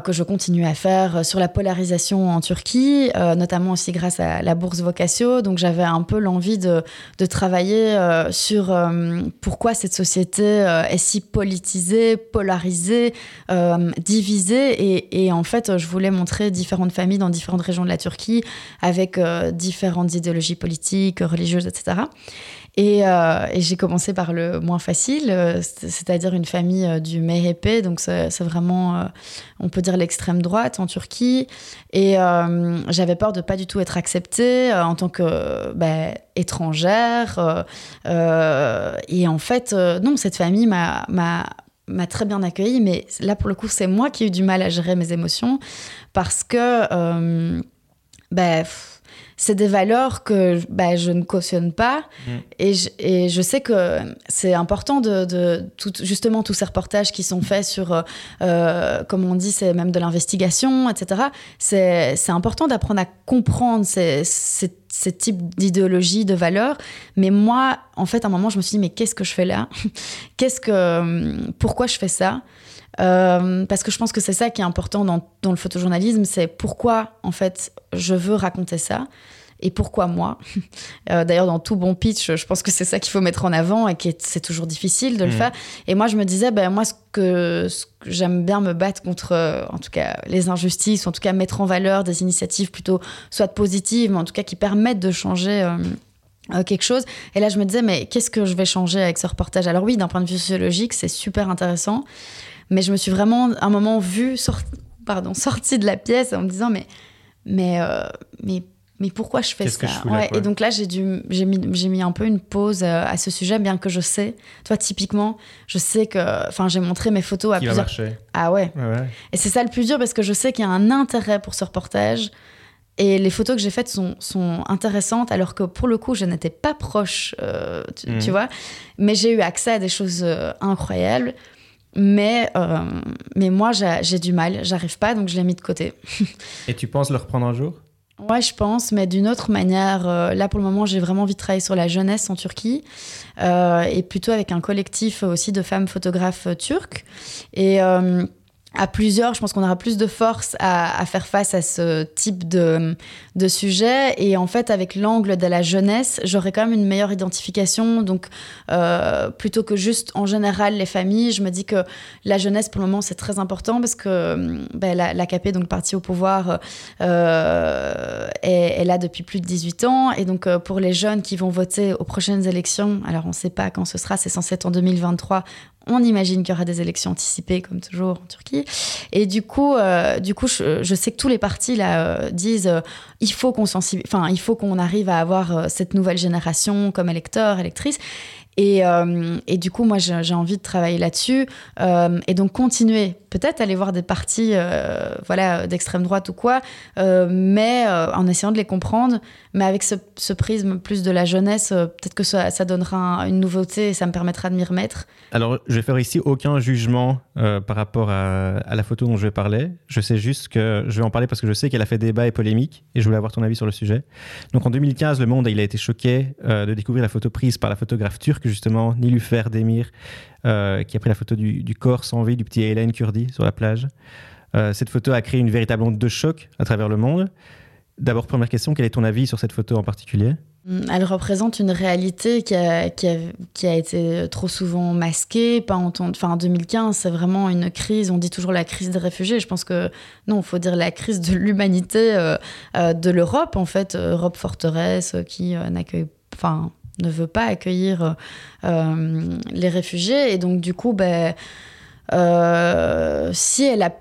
que je continue à faire euh, sur la polarisation en Turquie, euh, notamment aussi grâce à la bourse Vocatio. Donc j'avais un peu l'envie de, travailler euh, sur pourquoi cette société est si politisée, polarisée, divisée. Et, en fait, je voulais montrer différentes familles dans différentes régions de la Turquie avec différentes idéologies politiques, religieuses, etc. Euh, et, j'ai commencé par le moins facile, euh, c'est-à-dire une famille euh, du MHP, donc c'est vraiment, on peut dire, l'extrême droite en Turquie. Et j'avais peur de pas du tout être acceptée en tant que bah, étrangère. et en fait, non, cette famille m'a très bien accueillie, mais là pour le coup c'est moi qui ai eu du mal à gérer mes émotions parce que ben c'est des valeurs que bah, je ne cautionne pas. Mm. Et, je, et, je, sais que c'est important de, de tout, justement tous ces reportages qui sont faits sur, euh, euh comme on dit, c'est même de l'investigation, etc. C'est important d'apprendre à comprendre ces, ces, ces types d'idéologies, de valeurs. Mais moi, en fait, à un moment, je me suis dit, mais qu'est-ce que je fais là? [laughs] Qu'est-ce que, pourquoi je fais ça? Euh, parce que je pense que c'est ça qui est important dans, dans le photojournalisme, c'est pourquoi en fait je veux raconter ça et pourquoi moi [laughs] euh, D'ailleurs, dans tout bon pitch, je pense que c'est ça qu'il faut mettre en avant et que c'est toujours difficile de le mmh. faire. Et moi, je me disais, ben, moi, ce que, j'aime bien me battre contre, euh, en tout cas, les injustices, en tout cas, mettre en valeur des initiatives plutôt soit positives, mais en tout cas qui permettent de changer. quelque chose. Et là, je me disais, mais qu'est-ce que je vais changer avec ce reportage? Alors oui, d'un point de vue sociologique, c'est super intéressant. Mais je me suis vraiment, un moment, vue, pardon, sortie de la pièce en me disant, mais, mais, euh, mais, mais pourquoi je fais ça Et donc là, j'ai, dû, j'ai, mis, j'ai mis un peu une pause euh, à ce sujet, bien que je sais, toi, typiquement, je sais que, enfin, j'ai montré mes photos à Qui plusieurs. Ah ouais. ouais. Et c'est ça le plus dur parce que je sais qu'il y a un intérêt pour ce reportage. Et les photos que j'ai faites sont, sont, intéressantes, alors que pour le coup, je n'étais pas proche, euh, tu, mmh. vois. Mais j'ai eu accès à des choses incroyables. Mais, euh, mais moi, j'ai du mal, j'arrive pas, donc je l'ai mis de côté. [laughs] Et tu penses le reprendre un jour? Ouais, je pense, mais d'une autre manière. Euh, là, pour le moment, j'ai vraiment envie de travailler sur la jeunesse en Turquie, euh, et plutôt avec un collectif aussi de femmes photographes turques. Et à plusieurs, je pense qu'on aura plus de force à, faire face à ce type de, sujet. Et en fait, avec l'angle de la jeunesse, j'aurais quand même une meilleure identification. Donc, euh, plutôt que juste en général les familles, je me dis que la jeunesse, pour le moment, c'est très important parce que ben, la, l'AKP, donc le parti au pouvoir, euh, est, là depuis plus de 18 ans. Et donc, euh, pour les jeunes qui vont voter aux prochaines élections, alors on ne sait pas quand ce sera, c'est censé être en 2023, on imagine qu'il y aura des élections anticipées, comme toujours en Turquie. Et du coup, euh, du coup je, sais que tous les partis là, euh, disent euh, il faut qu'on enfin, il faut qu'on arrive à avoir cette nouvelle génération comme électeurs, électrices. Et, et, du coup, moi, j'ai envie de travailler là-dessus et donc continuer peut-être aller voir des partis euh, voilà, d'extrême droite ou quoi, euh, mais euh, en essayant de les comprendre, mais avec ce, prisme plus de la jeunesse, peut-être que ça, donnera une nouveauté et ça me permettra de m'y remettre. Alors, je vais faire ici aucun jugement par rapport à, la photo dont je vais parler. Je sais juste que je vais en parler parce que je sais qu'elle a fait débat et polémique et je voulais avoir ton avis sur le sujet. Donc, en 2015, Le Monde il a été choqué de découvrir la photo prise par la photographe turque, justement, Nilufer Demir, euh, qui a pris la photo du, corps sans vie du petit Hélène Kurdi sur la plage. Euh, cette photo a créé une véritable onde de choc à travers le monde. D'abord, première question, quel est ton avis sur cette photo en particulier? Elle représente une réalité qui a, été trop souvent masquée, pas entendue. En 2015, c'est vraiment une crise. On dit toujours la crise des réfugiés. Je pense que non, il faut dire la crise de l'humanité euh, euh, de l'Europe, en fait. Europe forteresse qui euh, n'accueille. Enfin, ne veut pas accueillir les réfugiés. Et donc, du coup, ben. si elle a,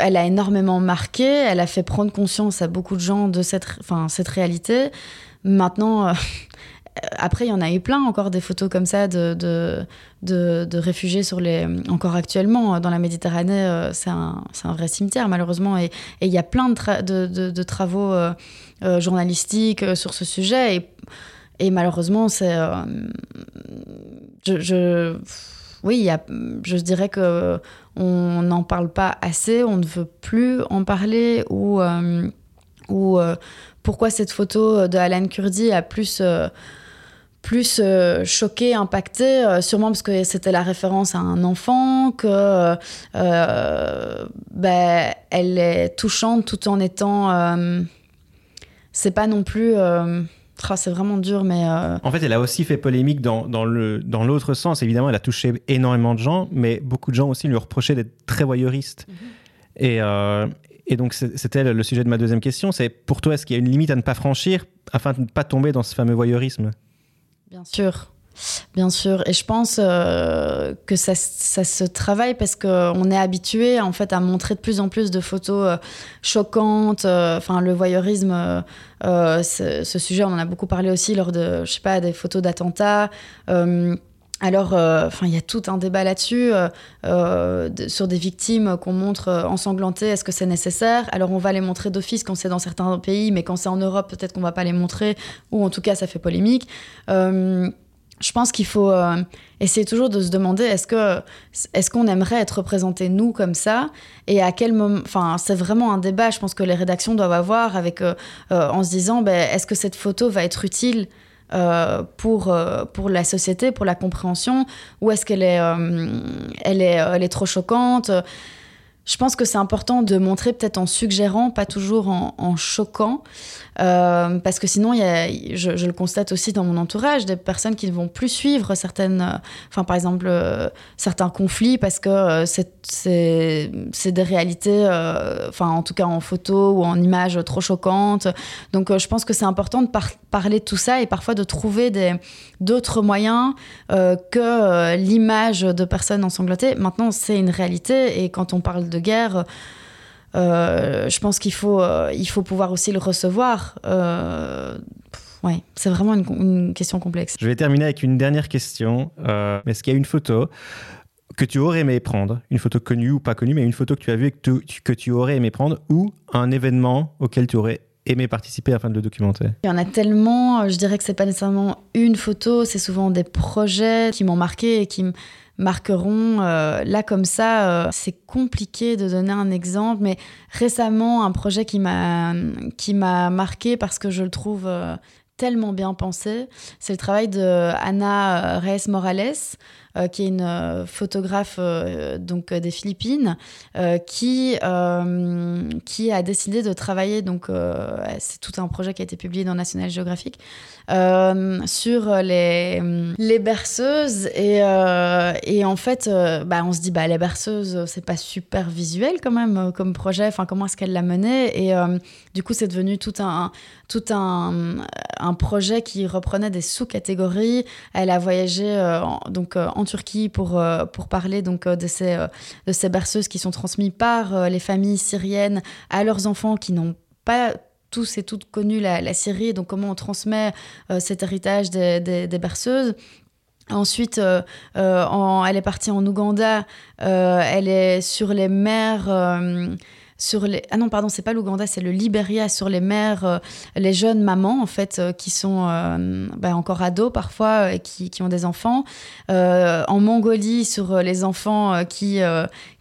elle a énormément marqué, elle a fait prendre conscience à beaucoup de gens de cette, cette réalité. Maintenant, euh, [laughs] après, il y en a eu plein encore des photos comme ça de, de, de, réfugiés sur les. Encore actuellement, euh, dans la Méditerranée, euh, c'est un, un, vrai cimetière, malheureusement. Et il y a plein de, de travaux journalistiques sur ce sujet. Et, et malheureusement, c'est. je, je, oui, y a, je dirais que on n'en parle pas assez, on ne veut plus en parler ou. ou pourquoi cette photo de Alan Kurdi a plus euh, plus euh, choqué, impacté, euh, sûrement parce que c'était la référence à un enfant, que ben, elle est touchante tout en étant. c'est pas non plus. Ah, c'est vraiment dur, mais. En fait, elle a aussi fait polémique dans, dans, le, dans l'autre sens. Évidemment, elle a touché énormément de gens, mais beaucoup de gens aussi lui reprochaient d'être très voyeuriste. Mhm. Et, et donc, c'était le sujet de ma deuxième question. C'est pour toi, est-ce qu'il y a une limite à ne pas franchir afin de ne pas tomber dans ce fameux voyeurisme? Bien sûr. Bien sûr, et je pense euh, que ça, se travaille parce qu'on est habitué en fait à montrer de plus en plus de photos euh, choquantes. Euh, enfin, le voyeurisme, ce, sujet, on en a beaucoup parlé aussi lors de, je sais pas, des photos d'attentats. Alors, euh, il y a tout un débat là-dessus euh, euh, sur des victimes qu'on montre ensanglantées. Est-ce que c'est nécessaire? Alors, on va les montrer d'office quand c'est dans certains pays, mais quand c'est en Europe, peut-être qu'on va pas les montrer, ou en tout cas, ça fait polémique. je pense qu'il faut essayer toujours de se demander est-ce est-ce qu'on aimerait être représenté nous comme ça? Et à quel moment. Enfin, c'est vraiment un débat. Je pense que les rédactions doivent avoir avec en se disant ben, est-ce que cette photo va être utile? Euh, pour, euh, pour la société, pour la compréhension, ou est-ce qu'elle est, euh, elle est, elle est trop choquante? Je pense que c'est important de montrer peut-être en suggérant, pas toujours en, en choquant, euh, parce que sinon, je, le constate aussi dans mon entourage, des personnes qui ne vont plus suivre certaines, euh, enfin par exemple euh, certains conflits, parce que c'est des réalités, enfin en tout cas en photo ou en images trop choquantes. Donc je pense que c'est important de par parler de tout ça et parfois de trouver d'autres moyens que l'image de personnes ensanglantées. Maintenant, c'est une réalité et quand on parle de guerre, euh, je pense qu'il faut, euh, il faut pouvoir aussi le recevoir. Euh, ouais, c'est vraiment une, question complexe. Je vais terminer avec une dernière question. Est-ce qu'il y a une photo que tu aurais aimé prendre, une photo connue ou pas connue, mais une photo que tu as vue et que tu, que tu aurais aimé prendre, ou un événement auquel tu aurais aimé participer afin de le documenter? Il y en a tellement, je dirais que c'est pas nécessairement une photo, c'est souvent des projets qui m'ont marqué et qui me marqueront. Euh, là, comme ça, euh, c'est compliqué de donner un exemple, mais récemment, un projet qui m'a marqué parce que je le trouve euh, tellement bien pensé, c'est le travail de Reyes Morales. Qui est une photographe donc des Philippines, qui qui a décidé de travailler donc c'est tout un projet qui a été publié dans National Geographic euh, sur les, les berceuses. Et, euh, et en fait, euh, bah, on se dit, bah, les berceuses, c'est pas super visuel quand même comme projet. Enfin, comment est-ce qu'elle l'a mené? Et du coup, c'est devenu tout un, tout un, un projet qui reprenait des sous-catégories. Elle a voyagé en, donc, en Turquie pour, pour parler donc, de, ces, de ces berceuses qui sont transmises par les familles syriennes à leurs enfants qui n'ont pas tous et toutes connu la, Syrie, donc comment on transmet euh, cet héritage des, berceuses. Ensuite, euh, euh, elle est partie en Ouganda, elle est sur les mers sur les ah non pardon c'est pas l'Ouganda c'est le Liberia sur les mères euh, les jeunes mamans en fait euh, qui sont euh, bah, encore ados parfois et qui, qui, ont des enfants. En Mongolie sur les enfants qui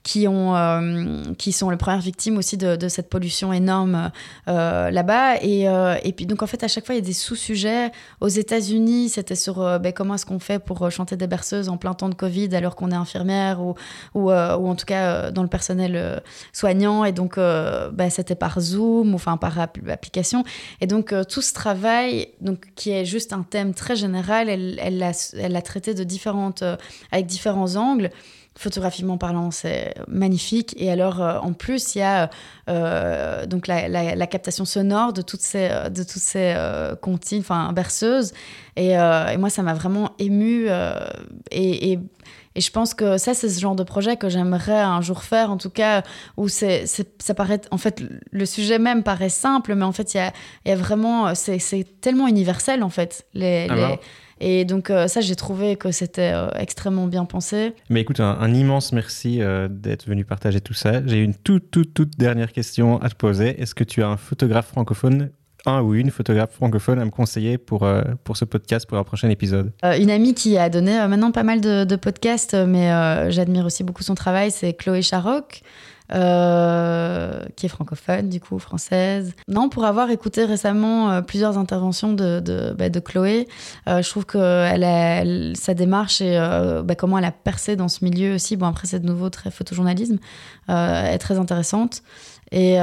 qui, ont, qui sont les premières victimes aussi de, cette pollution énorme là-bas. Et, et puis, donc, en fait, à chaque fois, il y a des sous-sujets. Aux États-Unis, c'était sur ben, comment est-ce qu'on fait pour chanter des berceuses en plein temps de Covid alors qu'on est infirmière ou, ou, en tout cas dans le personnel soignant. Et donc, ben, c'était par Zoom, enfin par application. Et donc, tout ce travail, donc, qui est juste un thème très général, elle, elle l'a elle traité de différentes, euh, avec différents angles photographiquement parlant, c'est magnifique. Et alors, euh, en plus, il y a euh, donc la, captation sonore de toutes ces, de toutes ces comptines, enfin berceuses. Et, et moi, ça m'a vraiment émue. Et, et, et, je pense que ça, c'est ce genre de projet que j'aimerais un jour faire, en tout cas, où c'est, ça paraît, en fait, le sujet même paraît simple, mais en fait, il y a, y a, vraiment, c'est, tellement universel, en fait. Les, les et donc euh, ça, j'ai trouvé que c'était euh, extrêmement bien pensé. Mais écoute, un, immense merci euh, d'être venu partager tout ça. J'ai une toute, toute, toute dernière question à te poser. Est-ce que tu as un photographe francophone un ou une photographe francophone à me conseiller pour, pour ce podcast, pour un prochain épisode? Une amie qui a donné maintenant pas mal de, de podcasts, mais j'admire aussi beaucoup son travail, c'est Chloé Charoc. Euh, qui est francophone, du coup, française. Non, pour avoir écouté récemment euh, plusieurs interventions de, de, bah, Chloé, euh, je trouve que sa démarche et bah, comment elle a percé dans ce milieu aussi, bon, après, c'est de nouveau très photojournalisme, est très intéressante. Et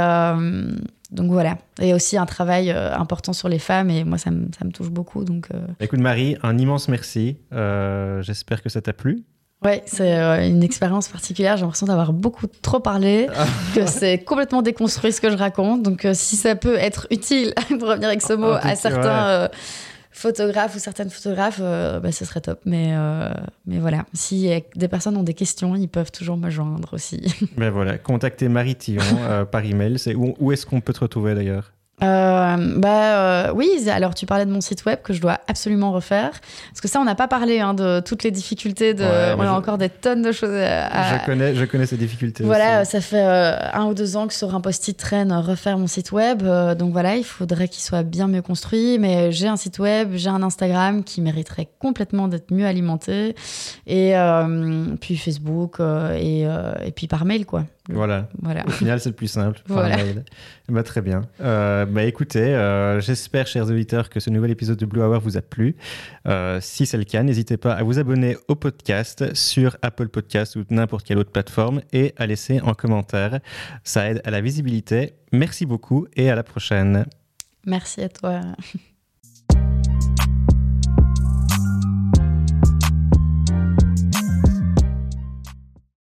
donc voilà. Et aussi un travail important sur les femmes, et moi, ça me, ça me touche beaucoup. Donc, Écoute, Marie, un immense merci. J'espère que ça t'a plu. Ouais, c'est euh, une expérience particulière. J'ai l'impression d'avoir beaucoup trop parlé, que [laughs] c'est complètement déconstruit ce que je raconte. Donc, euh, si ça peut être utile, [laughs] pour revenir avec ce mot, à certains euh, photographes ou certaines photographes, bah, ce serait top. Mais, mais voilà, si des personnes ont des questions, ils peuvent toujours me joindre aussi. [laughs] Ben voilà, contactez Marie Tillon par email. C'est où, où est-ce qu'on peut te retrouver d'ailleurs? Euh, bah euh, oui, alors tu parlais de mon site web que je dois absolument refaire. Parce que ça on n'a pas parlé hein, de toutes les difficultés de on a encore des tonnes de choses à, je connais je connais ces difficultés voilà ça fait euh, un ou deux ans que sur un post-it traîne refaire mon site web. Donc voilà il faudrait qu'il soit bien mieux construit. Mais j'ai un site web j'ai un Instagram qui mériterait complètement d'être mieux alimenté. Et puis Facebook et, et puis par mail quoi voilà. voilà. Au final, c'est le plus simple. Voilà. Bah, très bien. Euh, bah, écoutez, euh, j'espère, chers auditeurs, que ce nouvel épisode de Blue Hour vous a plu. Euh, si c'est le cas, n'hésitez pas à vous abonner au podcast sur Apple Podcast ou n'importe quelle autre plateforme et à laisser un commentaire. Ça aide à la visibilité. Merci beaucoup et à la prochaine. Merci à toi.